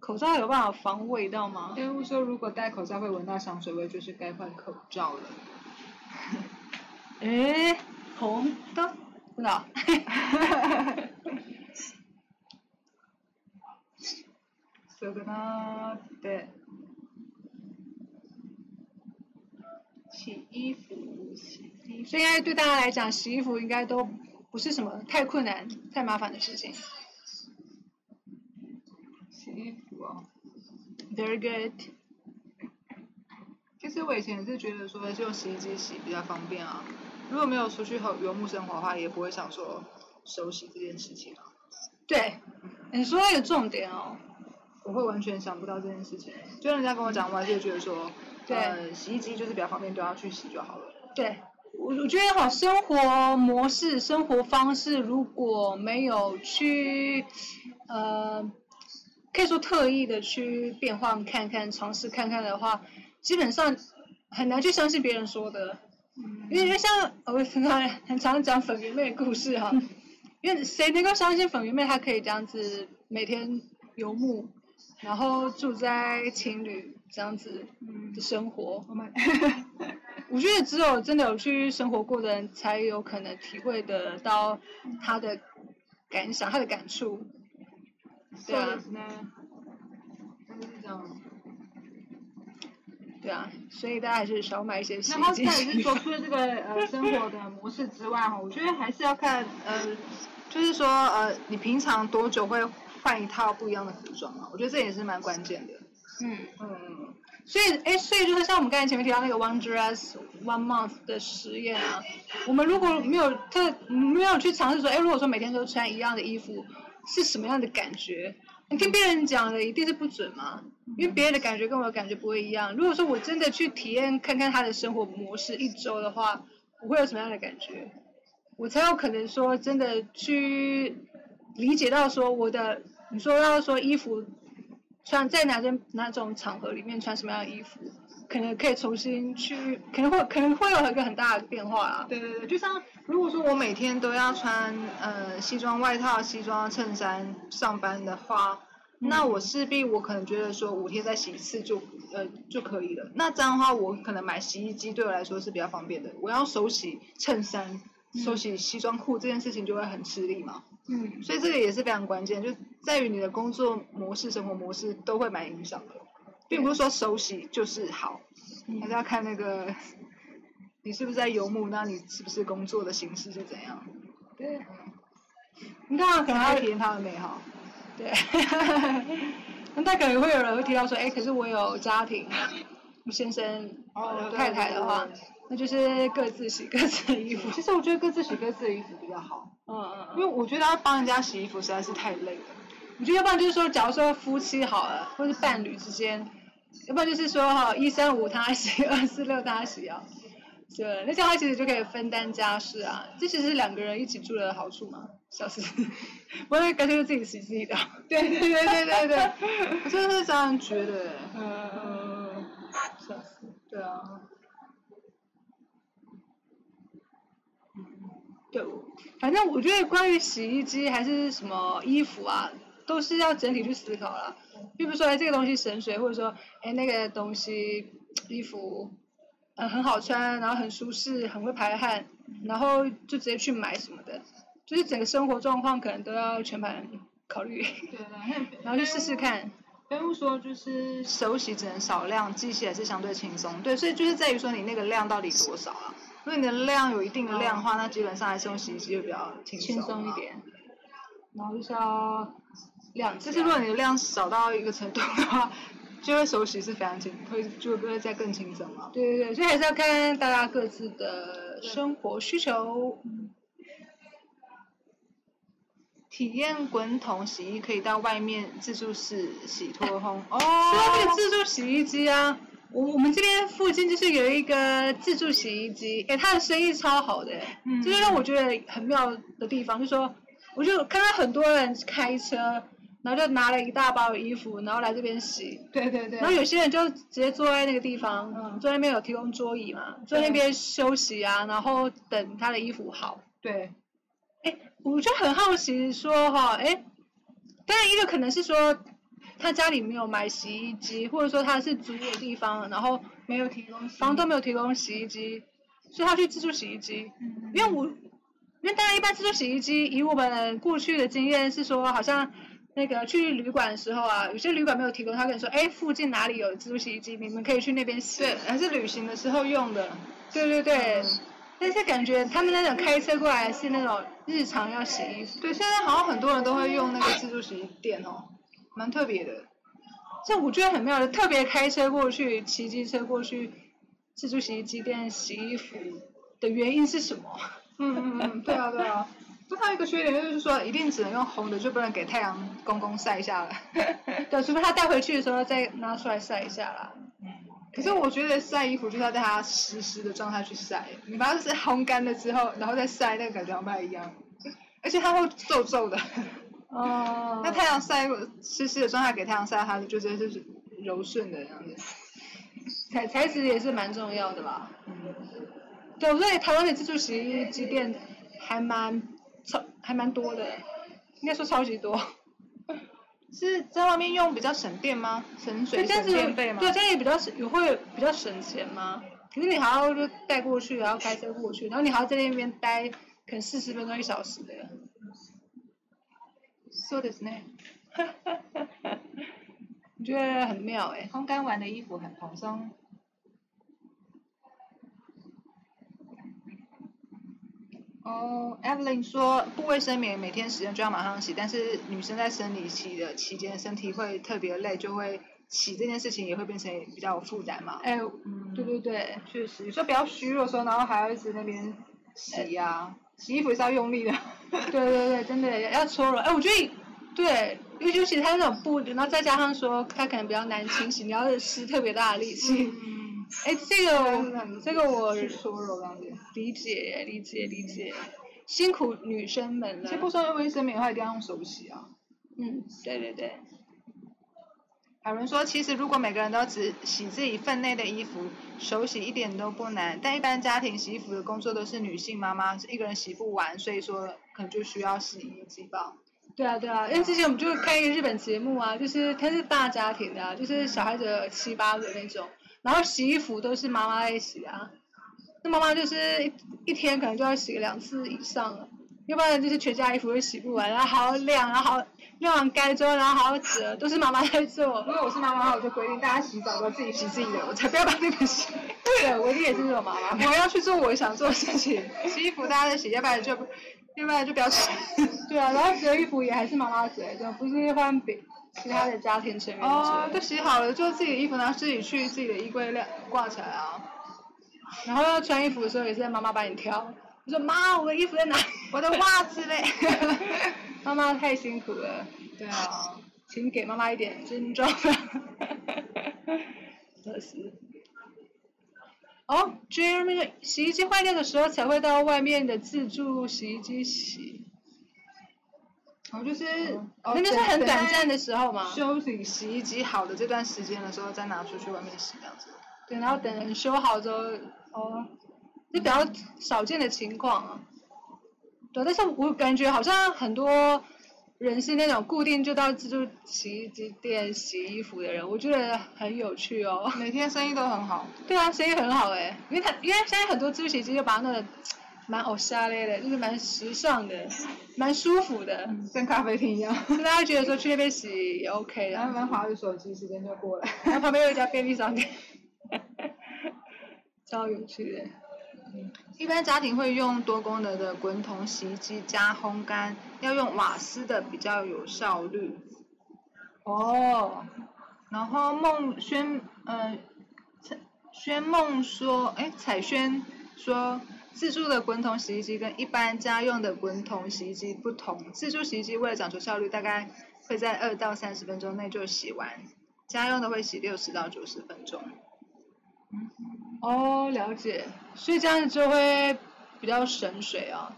口罩有办法防味道吗？业务说，如果戴口罩会闻到香水味，就是该换口罩了。诶，红的，真的？そうかなって。洗衣服，洗衣服，所以应该对大家来讲，洗衣服应该都 不是什么太困难、太麻烦的事情。洗衣服啊，Very good。其实我以前是觉得说，用洗衣机洗比较方便啊。如果没有出去和游牧生活的话，也不会想说手洗这件事情啊。对，你说一个重点哦，我会完全想不到这件事情。就人家跟我讲，我还是觉得说。对，洗衣机就是比较方便，都要去洗就好了。对，我我觉得好，生活模式、生活方式如果没有去，呃，可以说特意的去变换看看、尝试看看的话，基本上很难去相信别人说的。嗯。因为像我很常很常讲粉圆妹的故事哈，因为谁能够相信粉圆妹她可以这样子每天游牧，然后住在情侣。这样子的生活，我觉得只有真的有去生活过的人，才有可能体会得到他的感想、他的感触。对啊。对啊，所以大家还是少买一些洗衣那他再是说，除了这个呃生活的模式之外哈，我觉得还是要看呃，就是说呃，你平常多久会换一套不一样的服装啊？我觉得这也是蛮关键的。嗯嗯，所以哎，所以就是像我们刚才前面提到那个 one dress one month 的实验啊，我们如果没有特没有去尝试说，哎，如果说每天都穿一样的衣服，是什么样的感觉？你听别人讲的一定是不准嘛，因为别人的感觉跟我的感觉不会一样。如果说我真的去体验看看他的生活模式一周的话，我会有什么样的感觉？我才有可能说真的去理解到说我的，你说要说衣服。穿在哪种哪种场合里面穿什么样的衣服，可能可以重新去，可能会可能会有一个很大的变化啊。对对对，就像如果说我每天都要穿呃西装外套、西装衬衫上班的话，那我势必我可能觉得说五天再洗一次就呃就可以了。那这样的话，我可能买洗衣机对我来说是比较方便的。我要手洗衬衫、手洗西装裤这件事情就会很吃力嘛。嗯，所以这个也是非常关键，就在于你的工作模式、生活模式都会蛮影响的，并不是说手洗就是好，还是要看那个你是不是在游牧，那你是不是工作的形式是怎样？对，你看可能要体验它的美好。对，那可能会有人会提到说，哎，可是我有家庭，先生、太太的话。那就是各自洗各自的衣服。其实我觉得各自洗各自的衣服比较好。嗯嗯。因为我觉得要帮人家洗衣服实在是太累了。我觉得要不然就是说，假如说夫妻好了，或是伴侣之间，要不然就是说哈，一三五他洗，二四六他洗啊。对，那这样他其实就可以分担家事啊。这其实是两个人一起住的好处嘛。小事。不会干脆就自己洗自己的。对对对对对对。我真的是这样觉得。嗯嗯嗯。笑死。对啊。对，反正我觉得关于洗衣机还是什么衣服啊，都是要整体去思考啦。比如说，哎，这个东西省水，或者说，哎，那个东西衣服，嗯，很好穿，然后很舒适，很会排汗，然后就直接去买什么的，就是整个生活状况可能都要全盘考虑。对然后去试试看。不用说，就是手洗只能少量，机洗还是相对轻松。对，所以就是在于说你那个量到底多少啊？如果你的量有一定的量的话，那基本上还是用洗衣机会比较轻轻松一点。然后就是要量，就是如果你的量少到一个程度的话，就会手洗是非常轻，会就会再更轻松了。对对对，所以还是要看大家各自的生活需求。体验滚筒洗衣可以到外面自助式洗脱烘哦。自助洗衣机啊，我我们这边附近就是有一个自助洗衣机，哎，它的生意超好的，嗯，就是让我觉得很妙的地方，就说我就看到很多人开车，然后就拿了一大包衣服，然后来这边洗。对对对。然后有些人就直接坐在那个地方，嗯，坐那边有提供桌椅嘛，坐那边休息啊，然后等他的衣服好。对。哎，我就很好奇，说哈，哎，当然一个可能是说他家里没有买洗衣机，或者说他是租的地方，然后没有提供，房东没有提供洗衣机，所以他去自助洗衣机。因为我，因为大家一般自助洗衣机，以我们过去的经验是说，好像那个去旅馆的时候啊，有些旅馆没有提供，他跟你说，哎，附近哪里有自助洗衣机，你们可以去那边洗。对，还是旅行的时候用的。对对对。但是感觉他们那种开车过来是那种日常要洗衣服。对，现在好像很多人都会用那个自助洗衣店哦，蛮特别的。这我觉得很妙的，特别开车过去、骑机车过去自助洗衣机店洗衣服的原因是什么？嗯嗯嗯，对啊对啊。就它一个缺点就是说，一定只能用烘的，就不能给太阳公公晒一下了。对，除非他带回去的时候再拿出来晒一下啦。可是我觉得晒衣服就是要在它湿湿的状态去晒，你把它是烘干了之后，然后再晒，那个感觉不太一样，而且它会皱皱的。哦。那太阳晒湿湿的状态给太阳晒，它就觉得是柔顺的样子。材材质也是蛮重要的吧？嗯。对，所以台湾的自助洗衣机店还蛮超，还蛮多的，应该说超级多。是在外面用比较省电吗？省水省电费吗？对，这样也比较省，也会比较省钱吗？可是你还要就带过去，然后开车过去，然后你还要在那边待，可能四十分钟一小时的。そうですね。我觉得很妙哎，烘干完的衣服很蓬松。哦，Evelyn 说不卫生棉每天使用就要马上洗，但是女生在生理期的期间身体会特别累，就会洗这件事情也会变成比较有负担嘛。哎，嗯，对对对，确实，有时候比较虚弱的时候，然后还要一直那边洗呀，洗衣服是要用力的。对对对，真的要搓了。哎，我觉得 对，尤其是它那种布，然后再加上说它可能比较难清洗，你要施特别大的力气。哎，这个这个我理解理解理解，辛苦女生们了。其实不说用卫生棉的话，一定要用手洗啊。嗯，对对对。有人说，其实如果每个人都只洗自己分内的衣服，手洗一点都不难。但一般家庭洗衣服的工作都是女性妈妈，一个人洗不完，所以说可能就需要洗衣机吧。对啊对啊，因为之前我们就看一个日本节目啊，就是它是大家庭的，就是小孩子七八个那种。然后洗衣服都是妈妈在洗啊，那妈妈就是一一天可能就要洗两次以上了，要不然就是全家衣服都洗不完，然后还要晾，然后好晾完干之后，然后还要折，都是妈妈在做。因为我是妈妈，我就规定大家洗澡都自己洗自己的，我才不要把那个洗。对，我一定也是这种妈妈，我要去做我想做的事情。洗衣服大家在洗，要不然就要不然就不要洗。对啊，然后折衣服也还是妈妈折，就不是换别。其他的家庭成员哦，都洗好了，就自己的衣服然后自己去自己的衣柜晾挂起来啊。然后要穿衣服的时候也是妈妈帮你挑。我说妈，我的衣服在哪？我的袜子嘞。妈妈太辛苦了。对啊，请给妈妈一点尊重。真是。哦，Jeremy，洗衣机坏掉的时候才会到外面的自助洗衣机洗。哦，就是，那就是很短暂的时候嘛。休息洗衣机好的这段时间的时候，再拿出去外面洗这样子。对，然后等人修好之后，哦，就比较少见的情况啊。对，但是我感觉好像很多人是那种固定就到自助洗衣机店洗衣服的人，我觉得很有趣哦。每天生意都很好。对啊，生意很好哎，因为他因为现在很多自助洗衣机就把它弄得蛮偶像类的，就是蛮时尚的，蛮舒服的，跟咖啡厅一样。大家觉得说去那边洗也 OK 然后他们划着手机，时间就过了。然后旁边有一家便利商店，超有趣的。一般家庭会用多功能的滚筒洗衣机加烘干，要用瓦斯的比较有效率。哦，然后梦轩，呃，轩梦说，哎，彩轩说，自助的滚筒洗衣机跟一般家用的滚筒洗衣机不同，自助洗衣机为了讲求效率，大概会在二到三十分钟内就洗完，家用的会洗六十到九十分钟。哦，了解，所以这样子就会比较省水啊，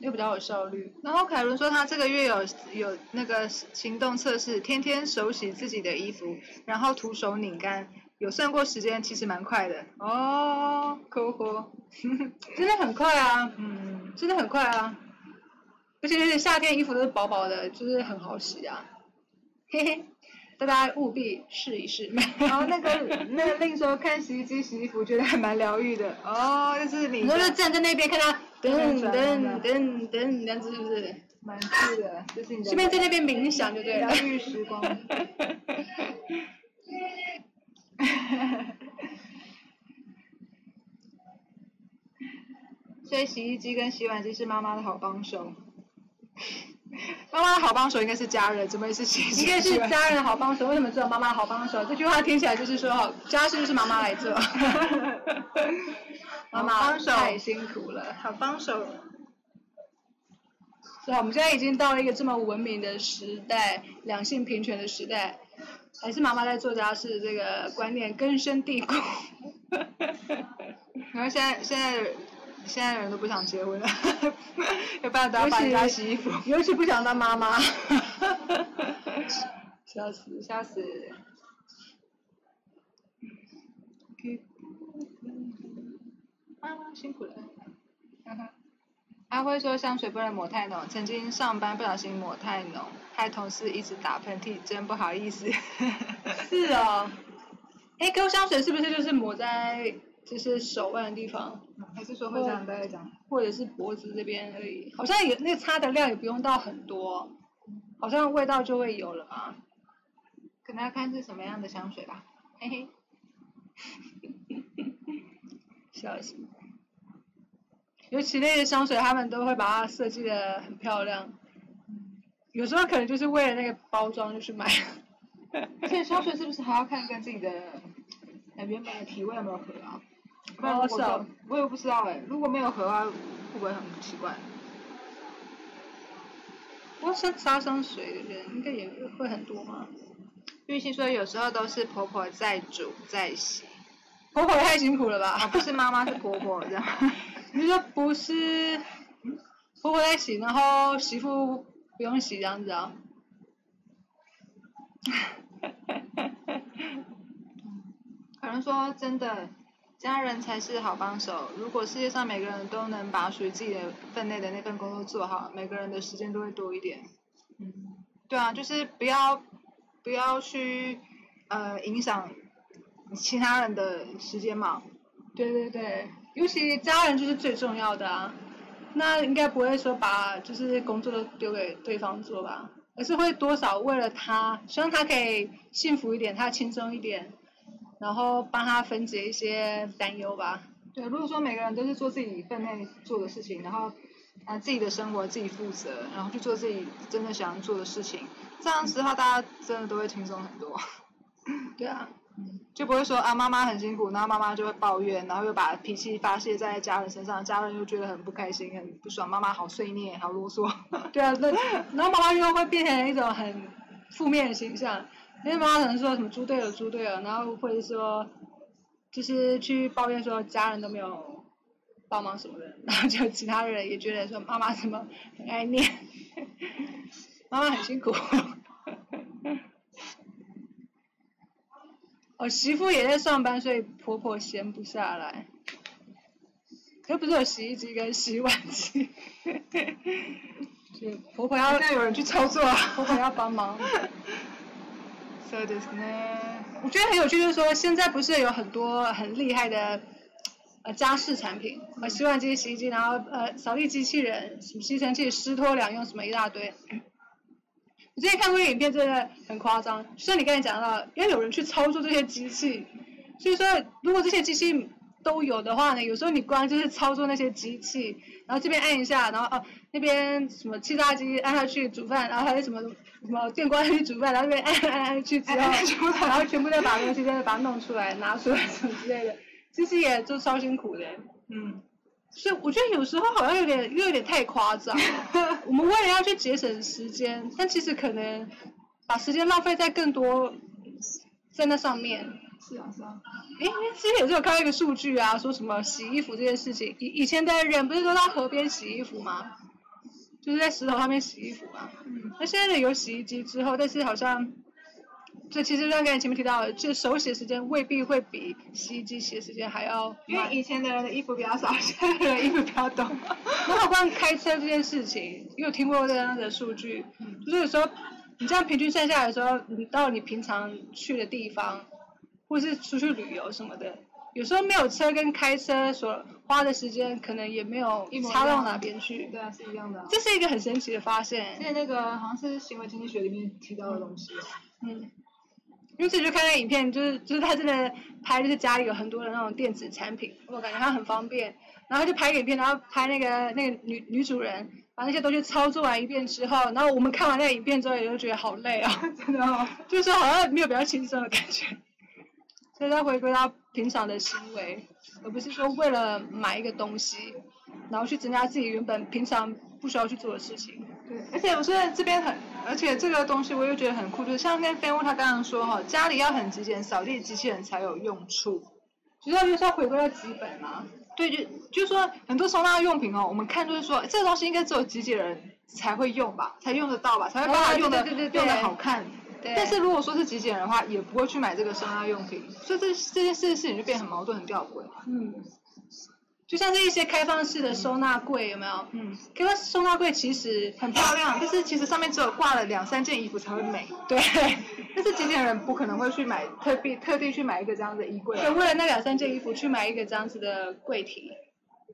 又比较有效率。然后凯伦说他这个月有有那个行动测试，天天手洗自己的衣服，然后徒手拧干，有算过时间，其实蛮快的。哦，可可，真的很快啊，嗯，真的很快啊，而且而且夏天衣服都是薄薄的，就是很好洗啊，嘿嘿。大家务必试一试。然后那个 那个令说看洗衣机洗衣服，觉得还蛮疗愈的。哦，就是你。我就站在那边看他 噔噔噔噔，这样子是不是？蛮酷的，就是你。顺便在那边冥想就对了。疗愈时光。所以洗衣机跟洗碗机是妈妈的好帮手。妈妈的好帮手应该是家人，怎么也是应该是家人的好帮手？为什么做妈妈的好帮手？这句话听起来就是说，家事就是妈妈来做。妈妈太辛苦了，好帮手。是啊，我们现在已经到了一个这么文明的时代，两性平权的时代，还是妈妈在做家事，这个观念根深蒂固。然后现在现在。现在人都不想结婚了，要不然都要帮家洗衣服。尤其不想当妈妈，笑死笑死。妈妈辛苦了。阿辉说香水不能抹太浓，曾经上班不小心抹太浓，害同事一直打喷嚏，真不好意思。是啊。哎，勾香水是不是就是抹在？就是手腕的地方，还是说会这样大概讲，或者是脖子这边而已，好像也那擦的量也不用到很多，好像味道就会有了嘛。可能要看是什么样的香水吧，嘿嘿。笑死。尤其那些香水，他们都会把它设计的很漂亮，有时候可能就是为了那个包装就去买。而且香水是不是还要看跟自己的原本的体味有没有合啊？多少？我也不知道哎，如果没有荷花，会不会很奇怪？我像擦香水的人应该也会很多吗？玉溪说有时候都是婆婆在煮在洗，婆婆太辛苦了吧？不是妈妈是婆婆这样。你说不是？婆婆在洗，然后媳妇不用洗这样子啊？可能说真的。家人才是好帮手。如果世界上每个人都能把属于自己的分内的那份工作做好，每个人的时间都会多一点。嗯，对啊，就是不要不要去呃影响其他人的时间嘛。对对对，尤其家人就是最重要的啊。那应该不会说把就是工作都丢给对方做吧，而是会多少为了他，希望他可以幸福一点，他轻松一点。然后帮他分解一些担忧吧。对，如果说每个人都是做自己分内做的事情，然后啊自己的生活自己负责，然后去做自己真的想做的事情，这样子的话，大家真的都会轻松很多。对啊，就不会说啊妈妈很辛苦，然后妈妈就会抱怨，然后又把脾气发泄在家人身上，家人又觉得很不开心、很不爽，妈妈好碎念、好啰嗦。对啊，那 然后妈妈又会变成一种很负面的形象。因为妈妈可能说什么猪队友猪队友，然后或者说，就是去抱怨说家人都没有帮忙什么的，然后就其他人也觉得说妈妈什么很爱念，妈妈很辛苦。哦，媳妇也在上班，所以婆婆闲不下来。又不是有洗衣机跟洗碗机，就婆婆要有人去操作啊。婆婆要帮忙。そうですね。我觉得很有趣，就是说现在不是有很多很厉害的呃家饰产品，呃洗碗机、洗衣机，然后呃扫地机器人、什么吸尘器、湿拖两用，什么一大堆。我之前看过一个影片，真的很夸张，就像你刚才讲到，要有人去操作这些机器，所以说如果这些机器都有的话呢，有时候你光就是操作那些机器， 然后这边按一下，然后哦那边什么气炸机按下去煮饭，然后还有什么什么电锅去煮饭，然后那边按按按去之后，然后全部再把东西再把它弄出来拿出来什么之类的，其实也就超辛苦的。嗯，所以我觉得有时候好像有点又有点太夸张了。我们为了要去节省时间，但其实可能把时间浪费在更多在那上面。是啊是啊。诶，因为之前也是有看到一个数据啊，说什么洗衣服这件事情，以以前的人不是都到河边洗衣服吗？就是在石头上面洗衣服嘛。嗯。那现在呢有洗衣机之后，但是好像，这其实像刚才前面提到的，就手洗的时间未必会比洗衣机洗的时间还要。因为以前的人的衣服比较少，现在的人衣服比较多。然后关于开车这件事情，你有听过这样的数据？就是有时候你这样平均算下来的时候，你到你平常去的地方，或是出去旅游什么的，有时候没有车跟开车所花的时间，可能也没有差到哪边去。对啊，是一样的啊。这是一个很神奇的发之现。在那个好像是行为经济学里面提到的东西。嗯，因为自己就看那影片，就是就是他真的拍，就是家里有很多的那种电子产品，我感觉他很方便。然后就拍影片，然后拍那个那个女女主人把那些东西操作完一遍之后，然后我们看完那个影片之后，也就觉得好累啊、真的哦。就是好像没有比较轻松的感觉。所以他回归到平常的行为，而不是说为了买一个东西，然后去增加自己原本平常不需要去做的事情。对，而且我觉得这边很，而且这个东西我又觉得很酷，就是像那飞屋他刚刚说哈，家里要很极简，扫地机器人才有用处。主要就是要回归到基本嘛。对，就就是说很多收纳用品哦，我们看就是说这个东西应该只有极简人才会用吧，才用得到吧，才会把它哦用的、对对对对用的好看。对。但是如果说是极简人的话，也不会去买这个收纳用品，所以这这件事事情就变得很矛盾、很吊诡。嗯，就像是一些开放式的收纳柜，有没有？嗯，开放式收纳柜其实很漂亮，但是其实上面只有挂了两三件衣服才会美。对，但是极简人不可能会去买特地特地去买一个这样的衣柜、就啊。为了那两三件衣服去买一个这样子的柜体，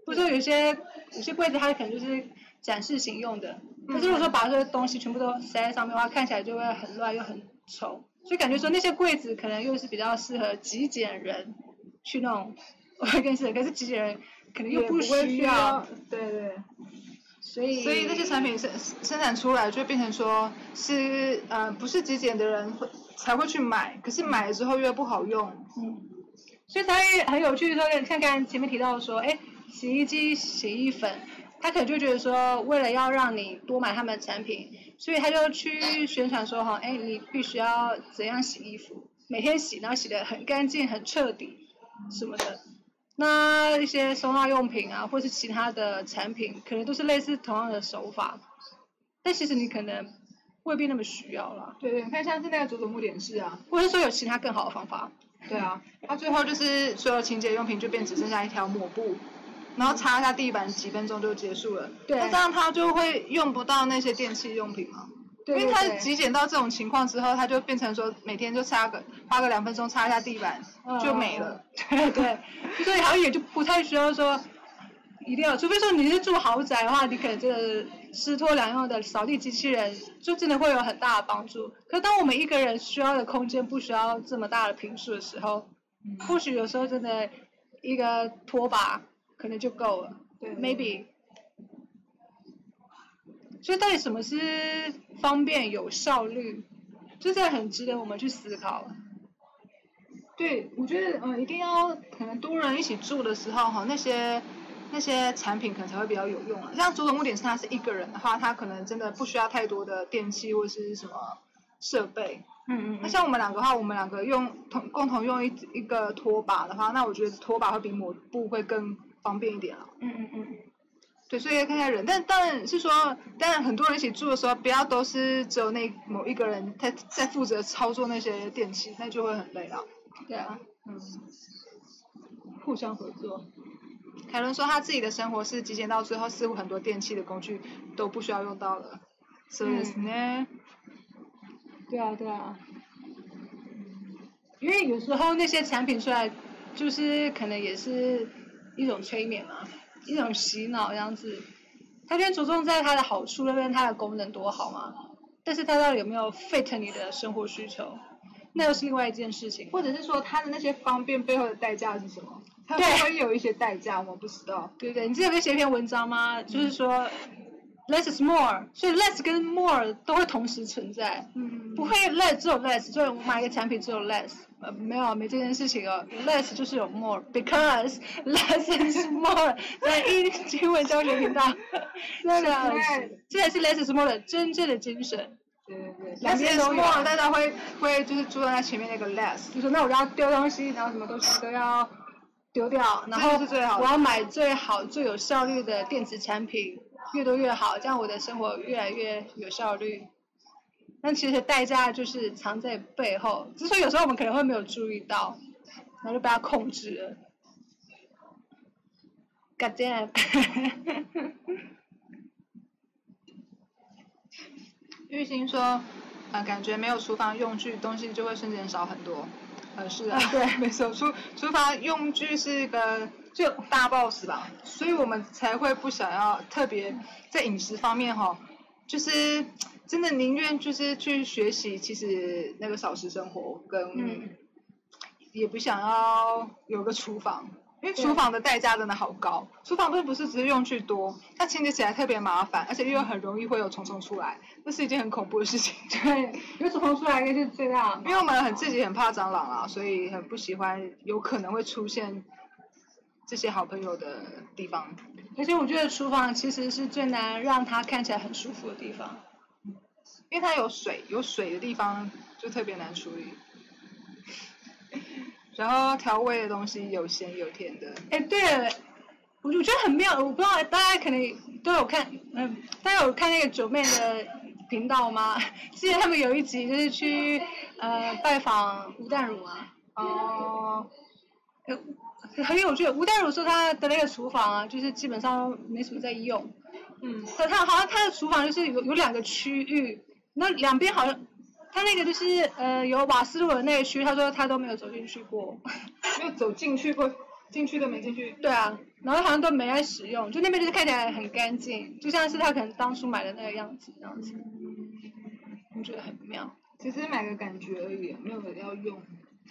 或者说有些有些柜子它可能就是展示型用的，但是如果说把这些东西全部都塞在上面的话，看起来就会很乱又很丑，所以感觉说那些柜子可能又是比较适合极简人去弄，我会更适合，可是极简人可能又不会需需要，对对。所以所以这些产品生生产出来就变成说是呃不是极简的人会才会去买，可是买了之后又不好用。嗯，所以才会很有趣的说，像刚才前面提到说，哎，洗衣机、洗衣粉，他可能就觉得说，为了要让你多买他们的产品，所以他就去宣传说哈，哎，你必须要怎样洗衣服，每天洗，然后洗得很干净、很彻底什么的。那一些收纳用品啊，或是其他的产品，可能都是类似同样的手法，但其实你可能未必那么需要啦，对对，你看像是那个佐佐木点是啊，或者说有其他更好的方法。对啊，它最后就是所有清洁用品就变只剩下一条抹布，然后擦一下地板几分钟就结束了。对那这样他就会用不到那些电器用品吗。对因为它对对极简到这种情况之后，他就变成说每天就擦个花个两分钟擦一下地板就没了。对对，所以好像也就不太需要说一定要，除非说你是住豪宅的话，你可能这个湿拖两用的扫地机器人就真的会有很大的帮助。可当我们一个人需要的空间不需要这么大的平数的时候，或许有时候真的一个拖把可能就够了。对，maybe。所以到底什么是方便有效率？这是很值得我们去思考。对，我觉得嗯，一定要可能多人一起住的时候哈，那些那些产品可能才会比较有用啊。像佐佐木点是他是一个人的话，他可能真的不需要太多的电器或是什么设备。嗯嗯那像我们两个的话，我们两个用同共同用一一个拖把的话，那我觉得拖把会比抹布会更方便一点了。嗯嗯嗯。对，所以要看看人，但当然是说，当然很多人一起住的时候，不要都是只有那某一个人他在负责操作那些电器，那就会很累了。对啊，嗯。互相合作。凯伦说他自己的生活是极简到最后，似乎很多电器的工具都不需要用到了。所以呢？对啊，对啊。因为有时候那些产品出来，就是可能也是一种催眠嘛，一种洗脑这样子。他先着重在它的好处那边，它的功能多好嘛。但是它到底有没有 fit 你的生活需求，那又是另外一件事情。或者是说它的那些方便背后的代价是什么？它会有一些代价，我不知道。对对，你之前不是写一篇文章吗？就是说，less is more，所以 less 跟 more 都会同时存在。嗯。不会 less 只有 less，就我买一个产品只有 less，呃，没有没这件事情哦。less 就是有 more，because less is more，在英 英文教学频道。是啊，这才是 less is more 的真正的精神。对对对。两边都有，大家会会就是注重在前面那个 less，就是那我要丢东西，然后什么东西都要。丢掉，然后我要买最好、最有效率的电子产品，越多越好，这样我的生活越来越有效率。但其实代价就是藏在背后，只是说有时候我们可能会没有注意到，然后就被他控制了。God damn！玉兴说，啊，感觉没有厨房用具，东西就会瞬间少很多。呃，是的，对，没错，厨厨房用具是一个就大 boss 吧，所以我们才会不想要特别在饮食方面哈，就是真的宁愿就是去学习，其实那个少食生活跟，也不想要有个厨房。因为厨房的代价真的好高，厨房并不是只是用具多，它清洁起来特别麻烦，而且又很容易会有虫虫出来，那是一件很恐怖的事情。对，有虫虫出来应该是这样。因为我们很自己很怕蟑螂啊，所以很不喜欢有可能会出现这些好朋友的地方。而且我觉得厨房其实是最难让它看起来很舒服的地方，因为它有水，有水的地方就特别难处理。然后调味的东西有咸有甜的。哎，对了，我我觉得很妙，我不知道大家可能都有看，嗯，大家有看那个九妹的频道吗？记得他们有一集就是去呃拜访吴淡如啊。哦。很有趣，吴代如说他的那个厨房啊，就是基本上没什么在用。嗯。他他好像他的厨房就是有有两个区域，那两边好像。他那个就是呃有瓦斯炉的那个区，他说他都没有走进去过，没有走进去过，进去都没进去。对啊，然后好像都没在使用，就那边就是看起来很干净，就像是他可能当初买的那个样子这样子。我觉得很妙，其实买个感觉而已，没有要用，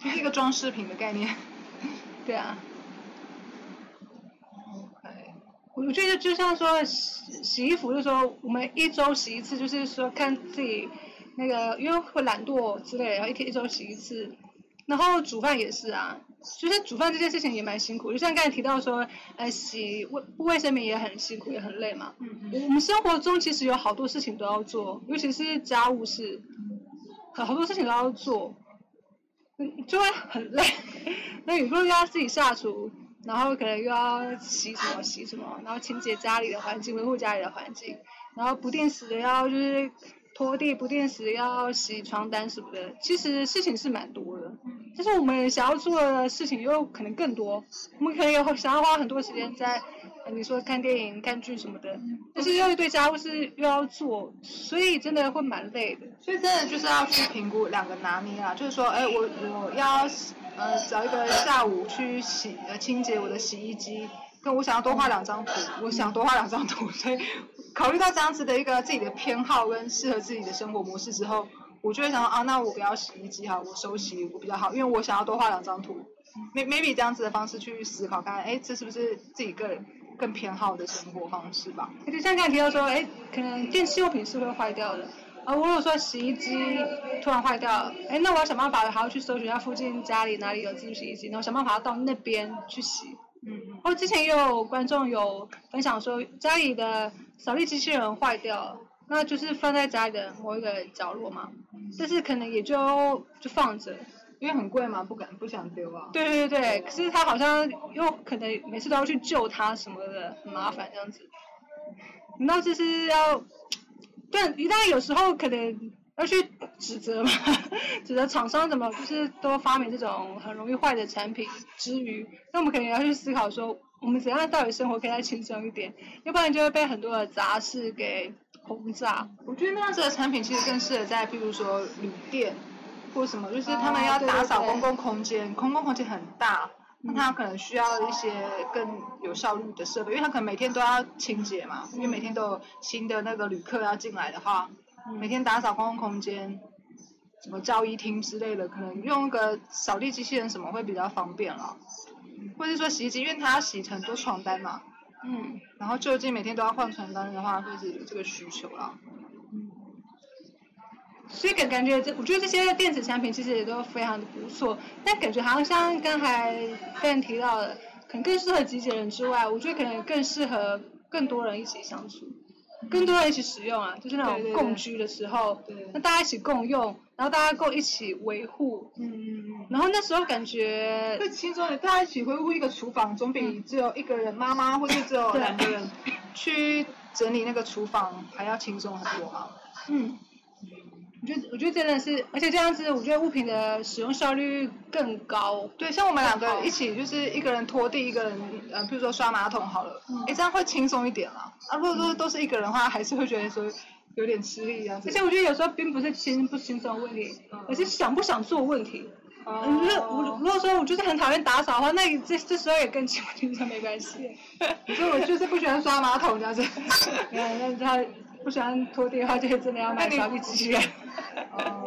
就是一个装饰品的概念。对啊。我觉得就像说洗洗衣服，就是说我们一周洗一次，就是说看自己。那个因为会懒惰之类，然后一天一周洗一次，然后煮饭也是啊，就是煮饭这件事情也蛮辛苦，就像刚才提到说，呃，洗卫卫生棉也很辛苦，也很累嘛。嗯嗯。我们生活中其实有好多事情都要做，尤其是家务事，很好多事情都要做，嗯，就会很累。那有时候又要自己下厨，然后可能又要洗什么洗什么，然后清洁家里的环境，维护家里的环境，然后不定时的要就是。拖地不定时要洗床单什么的，其实事情是蛮多的，但是我们想要做的事情又可能更多，我们可能有想要花很多时间在，你说看电影、看剧什么的，但是又一堆家务事又要做，所以真的会蛮累的。所以真的就是要去评估两个拿捏啊，就是说，哎，我我要呃找一个下午去洗呃清洁我的洗衣机。跟我想要多画两张图，我想多画两张图，所以考虑到这样子的一个自己的偏好跟适合自己的生活模式之后，我就会想啊，那我不要洗衣机哈，我手洗我比较好，因为我想要多画两张图，maybe 这样子的方式去思考，看哎，这是不是自己个人更偏好的生活方式吧？就像刚才提到说，哎，可能电器用品是会坏掉的，啊，如果说洗衣机突然坏掉了，哎，那我要想办法还要去搜寻一下附近家里哪里有自助洗衣机，然后想办法到那边去洗。嗯，哦，之前也有观众有分享说，家里的扫地机器人坏掉了，那就是放在家里的某一个角落嘛，但是可能也就就放着，因为很贵嘛，不敢不想丢啊。对对对对，可是他好像又可能每次都要去救他什么的，很麻烦这样子。那就是要，但一旦有时候可能。要去指责嘛，指责厂商怎么就是都发明这种很容易坏的产品之余，那我们可能要去思考说，我们怎样到底生活可以再轻松一点，要不然就会被很多的杂事给轰炸。我觉得那样子的产品其实更适合在，譬如说旅店或什么，就是他们要打扫公共空间，公共空间很大，那他可能需要一些更有效率的设备，因为他可能每天都要清洁嘛，因为每天都有新的那个旅客要进来的话，每天打扫公共空间，什么交易厅之类的，可能用个扫地机器人什么会比较方便了，或者说洗衣机，因为它要洗很多床单嘛，嗯，然后就近每天都要换床单的话，会是有这个需求啦。所以感感觉这，我觉得这些电子产品其实也都非常的不错，但感觉好像像刚才 Ben 提到的，可能更适合极简人之外，我觉得可能更适合更多人一起相处，更多人一起使用啊，就是那种共居的时候，对那大家一起共用，然后大家共一起维护，嗯嗯嗯。然后那时候感觉会轻松的，大家一起维护一个厨房，总比只有一个人妈妈或者只有两个人去整理那个厨房还要轻松很多嘛。嗯，我觉得我觉得真的是，而且这样子，我觉得物品的使用效率更高。对，像我们两好个一起，就是一个人拖地，一个人呃，比如说刷马桶好了，哎、这样会轻松一点啦。啊，如果说都是一个人的话，还是会觉得说有点吃力这样子。而且我觉得有时候并不是轻不轻松的问题，而是想不想做问题。哦嗯，如果如果说我就是很讨厌打扫的话，那这这时候也跟轻不轻松没关系。所以我就是不喜欢刷马桶这样子。那 那他不喜欢拖地的话，就真的要买扫地机器人。哦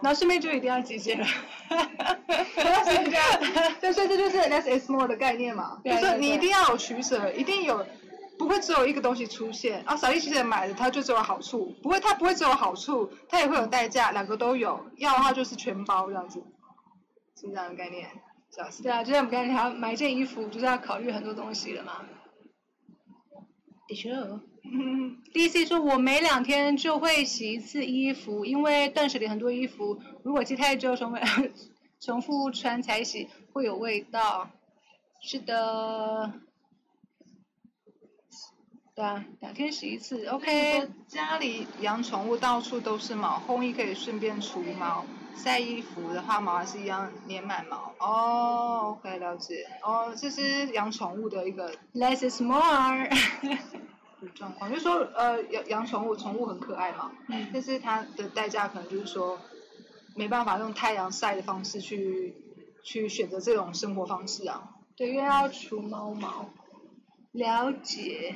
然后顺便就一定要极简了。对，所以这就是 less is more 的概念嘛，就是你对一定要有取舍，一定有，不会只有一个东西出现。啊，扫地机器人买了它就只有好处，不会，它不会只有好处，它也会有代价，两个都有。要的话就是全包这样子，是这样的概念，这样子。对啊，就像我们刚才讲，买一件衣服就是要考虑很多东西了嘛。的确。嗯，D.C 说，我每两天就会洗一次衣服，因为断舍离很多衣服，如果积太久，重 复重复穿才洗，会有味道。是的，对啊，两天洗一次，OK。家里养宠物到处都是毛，烘衣可以顺便除毛，晒衣服的话毛还是一样粘满毛。哦，OK，了解。哦，这是养宠物的一个 Less is more 状况，就是说呃养养宠物，宠物很可爱嘛，嗯但是它的代价可能就是说没办法用太阳晒的方式去去选择这种生活方式啊。对，因为要除猫毛。了解。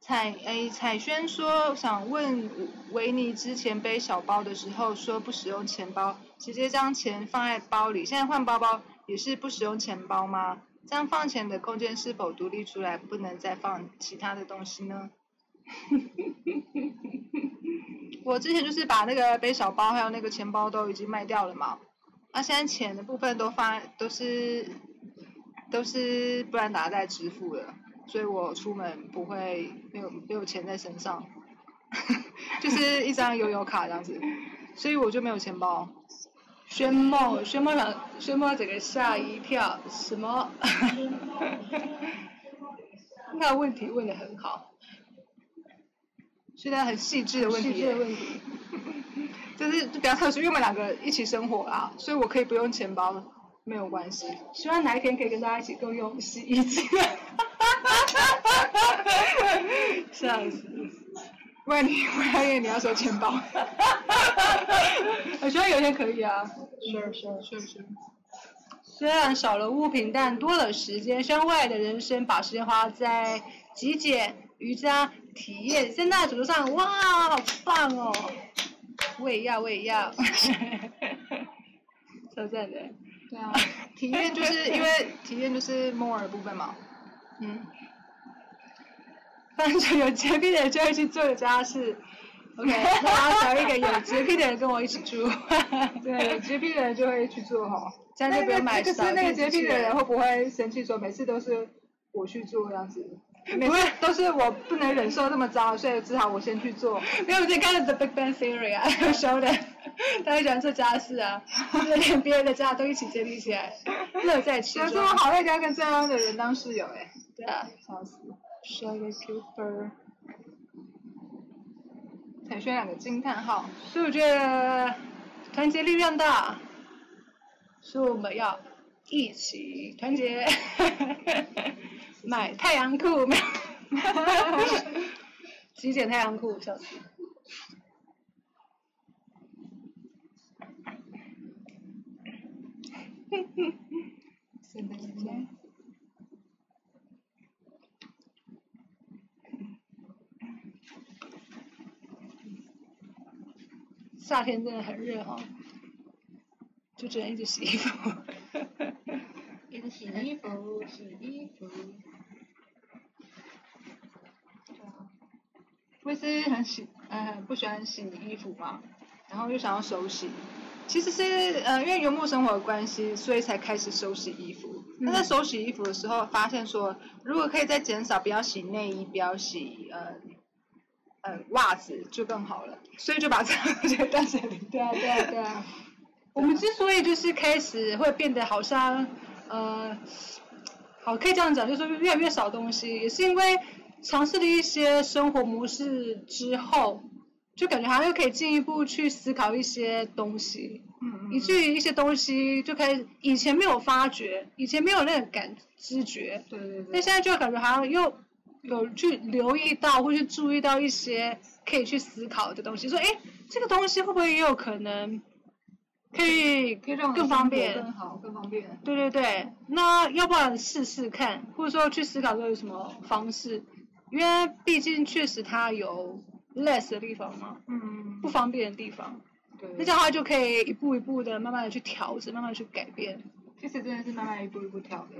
彩诶，彩轩说想问维尼之前背小包的时候说不使用钱包，直接将钱放在包里，现在换包包也是不使用钱包吗？这样放钱的空间是否独立出来，不能再放其他的东西呢？我之前就是把那个背小包还有那个钱包都已经卖掉了嘛，那、现在钱的部分都放都是都是不然打在支付了。所以我出门不会没有没有钱在身上，就是一张悠游卡这样子，所以我就没有钱包。轩梦，轩梦想，轩梦整个吓一跳，什么？那问题问的很好，现在很细致的问题，细致的问题。就是就比较特殊，因为我们两个一起生活啦，所以我可以不用钱包，没有关系。希望哪一天可以跟大家一起共用洗衣机。笑死！不然你以为你要收钱包。我觉得有一天可以啊。是是是是。虽然少了物品，但多了时间。希望未来的人生把时间花在极简、瑜伽、体验、三大主轴上。哇，好棒哦！我也要，我也要。超赞的。对啊，体验就是因为体验就是 more 的部分嘛。嗯。反正有洁癖的人就会去做家事。OK，那我要找一个有洁癖的人跟我一起住。对，有洁癖的人就会去做哈。这样就不用买可扫是那个洁癖的人会不会生气说每次都是我去做这样子？每次都是我不能忍受那么糟，所以只好我先去做。因为我之前看了《The Big Bang Theory》啊，有时候的，他很喜欢做家事啊，就是连别人的家都一起接力起来，乐在其中可是。我好累，要跟这样的人当室友哎，对啊，笑死。Sugar Cooper。才选两个惊叹号。所以我觉得团结力量大，所以我们要一起团结，买太阳裤没有？极简太阳裤，笑死。现 在现在。夏天真的很热哦，就只能一直洗衣服。一直洗衣服，洗衣服。我是很喜，呃，不喜欢洗衣服嘛，然后又想要手洗。其实是呃，因为游牧生活的关系，所以才开始手洗衣服。那在手洗衣服的时候，发现说，如果可以再减少，不要洗内衣，不要洗呃。呃，袜子就更好了，所以就把这样东西断舍离。对啊，对啊，对啊。我们之所以就是开始会变得好像，呃，好可以这样讲，就是越来越少东西，也是因为尝试了一些生活模式之后，就感觉好像又可以进一步去思考一些东西。嗯嗯。以至于一些东西就开始以前没有发觉，以前没有那个感知觉。对对对。那现在就感觉好像又。有去留意到或去注意到一些可以去思考的东西，说哎，这个东西会不会也有可能可以可以让更方便更好更方便？对对对，那要不然试试看，或者说去思考说有什么方式？因为毕竟确实它有 less 的地方嘛，嗯，不方便的地方，对，那这样的话就可以一步一步的慢慢的去调整，慢慢去改变。其实真的是慢慢一步一步调的。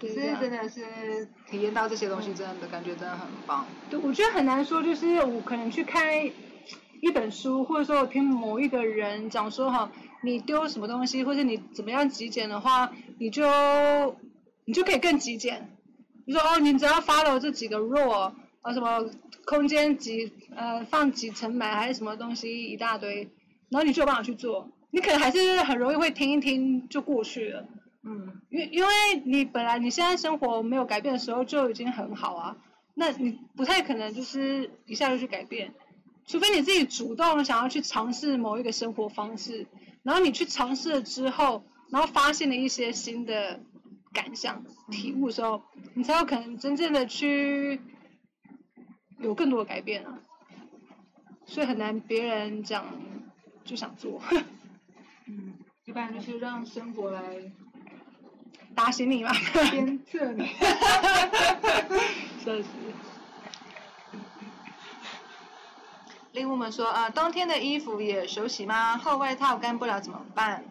对，是真的是体验到这些东西，真的感觉真的很棒。对，我觉得很难说，就是我可能去看一本书，或者说我听某一个人讲说哈，你丢什么东西，或者你怎么样极简的话，你就你就可以更极简。你说哦，你只要 follow 这几个 rule 啊，什么空间几呃放几层买还是什么东西一大堆，然后你就有办法去做。你可能还是很容易会听一听就过去了。嗯，因因为你本来你现在生活没有改变的时候就已经很好啊，那你不太可能就是一下就去改变，除非你自己主动想要去尝试某一个生活方式，然后你去尝试了之后，然后发现了一些新的感想、体悟的时候，你才有可能真正的去有更多的改变啊，所以很难别人讲就想做，嗯，一般就是让生活来。打醒你嘛，鞭策你，确实。令我们说啊，冬天的衣服也手洗吗？厚外套干不了怎么办？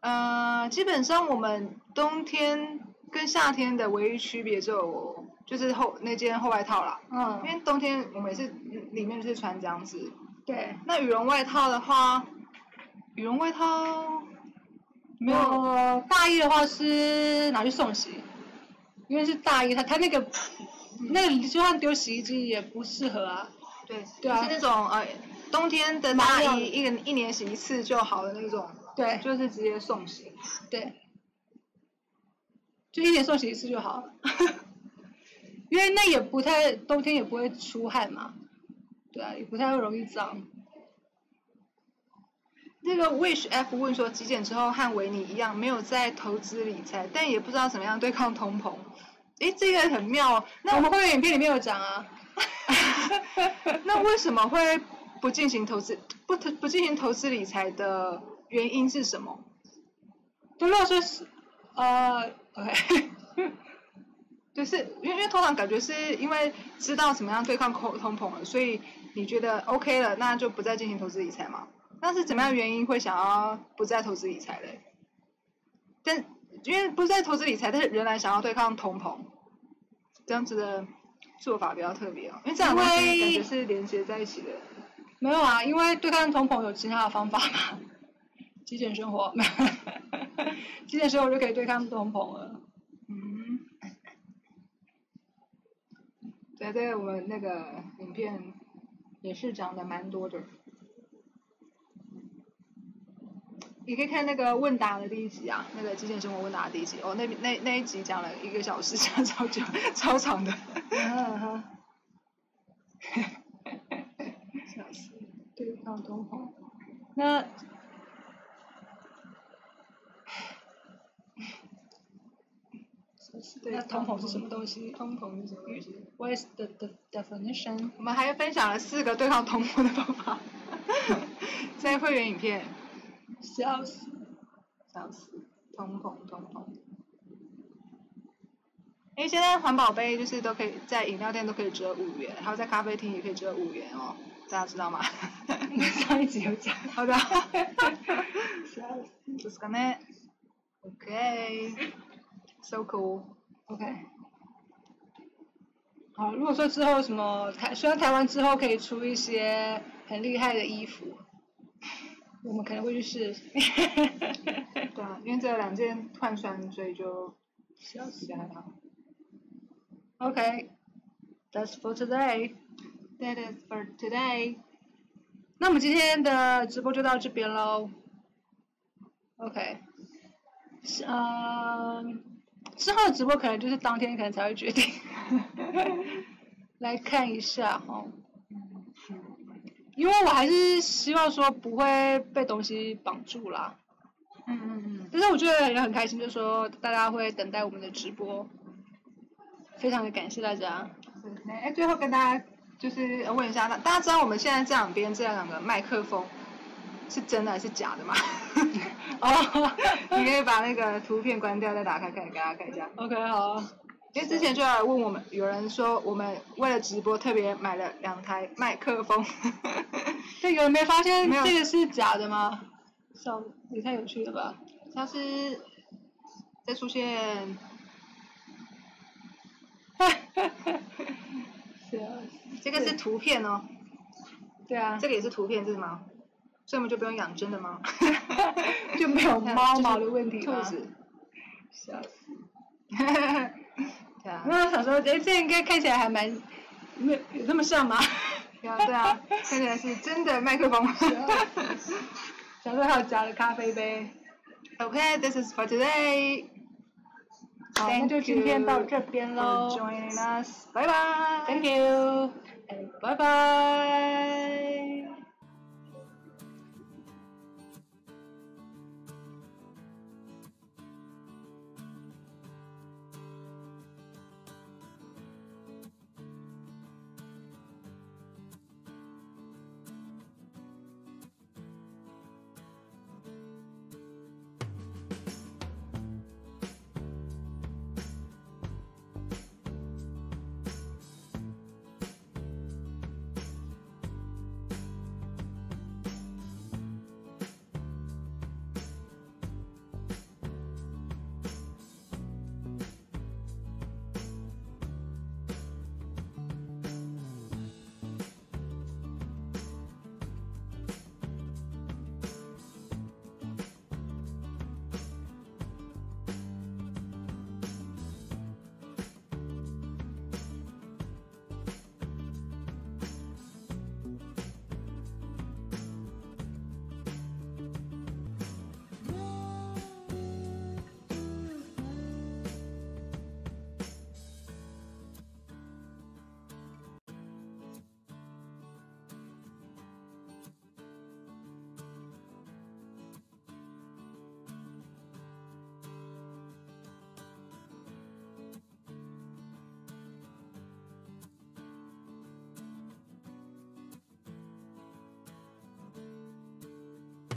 呃，基本上我们冬天跟夏天的唯一区别就就是厚那件厚外套啦。嗯。因为冬天我们也是里面就是穿这样子。对。那羽绒外套的话，羽绒外套。没有大衣的话是拿去送洗，因为是大衣，它它那个那个就算丢洗衣机也不适合啊。对，对啊，是那种呃冬天的大衣，一个一年洗一次就好的那种。对，就是直接送洗。对，就一年送洗一次就好了，因为那也不太冬天也不会出汗嘛，对啊，也不太会容易脏。那个 Wish F 问说，极简之后和维尼一样，没有在投资理财，但也不知道怎么样对抗通膨。诶，这个很妙。那我们会员影片里面有讲啊。那为什么会不进行投资，不投不进行投资理财的原因是什么？如果说是，呃，OK，就是因为因为通常感觉是因为知道怎么样对抗通通膨了，所以你觉得 OK 了，那就不再进行投资理财嘛？那是怎么样原因会想要不再投资理财嘞？但因为不再投资理财，但是仍然想要对抗通膨，这样子的做法比较特别哦。因为这两个感觉是连接在一起的。没有啊，因为对抗通膨有其他的方法嘛。极简生活，极简生活就可以对抗通膨了。嗯。对，对我们那个影片也是讲的蛮多的。你可以看那个问答的第一集啊，那个极简生活问答的第一集哦，那那那一集讲了一个小时，讲超久超长的。对抗通膨。那那通膨是什么东西？通膨是什么东西？What is the the definition？我们还分享了四个对抗通膨的方法，在会员影片。笑死！笑死！通膨，通膨。哎，现在环保杯就是都可以在饮料店都可以折五元，还有在咖啡厅也可以折五元哦，大家知道吗？上一集有讲。好的。笑死！就是个呢。OK。So cool. OK. 好，如果说之后什么台，希望台湾之后可以出一些很厉害的衣服，我们可能会去试。对啊，因为这两件换穿，所以就笑死比较好。OK. That's for today. That is for today. 那我们今天的直播就到这边喽。OK. 嗯。之后的直播可能就是当天可能才会决定，来看一下哈，因为我还是希望说不会被东西绑住啦，嗯嗯嗯，但是我觉得也很开心，就是说大家会等待我们的直播，非常的感谢大家。哎，最后跟大家就是问一下，大家知道我们现在这两边这两个麦克风？是真的还是假的吗？哦，你可以把那个图片关掉，再打开看，给大家看一下。OK，好。因为之前就来问我们，有人说我们为了直播特别买了两台麦克风。对，有人没发现这个是假的吗？笑，也太有趣了吧！像是再出现，哈哈哈！是啊，这个是图片哦。对啊。这个也是图片，是吗？所以我们就不用养真的吗？就没有猫 毛的问题兔子，笑死！对啊。那我想说，哎，这应该看起来还蛮，没有有那么像吗？对啊对啊，看起来是真的麦克风。小时候还有假的咖啡杯。OK，this is for today。好，那就今天到这边喽。Joining us，拜拜。Thank you。拜拜。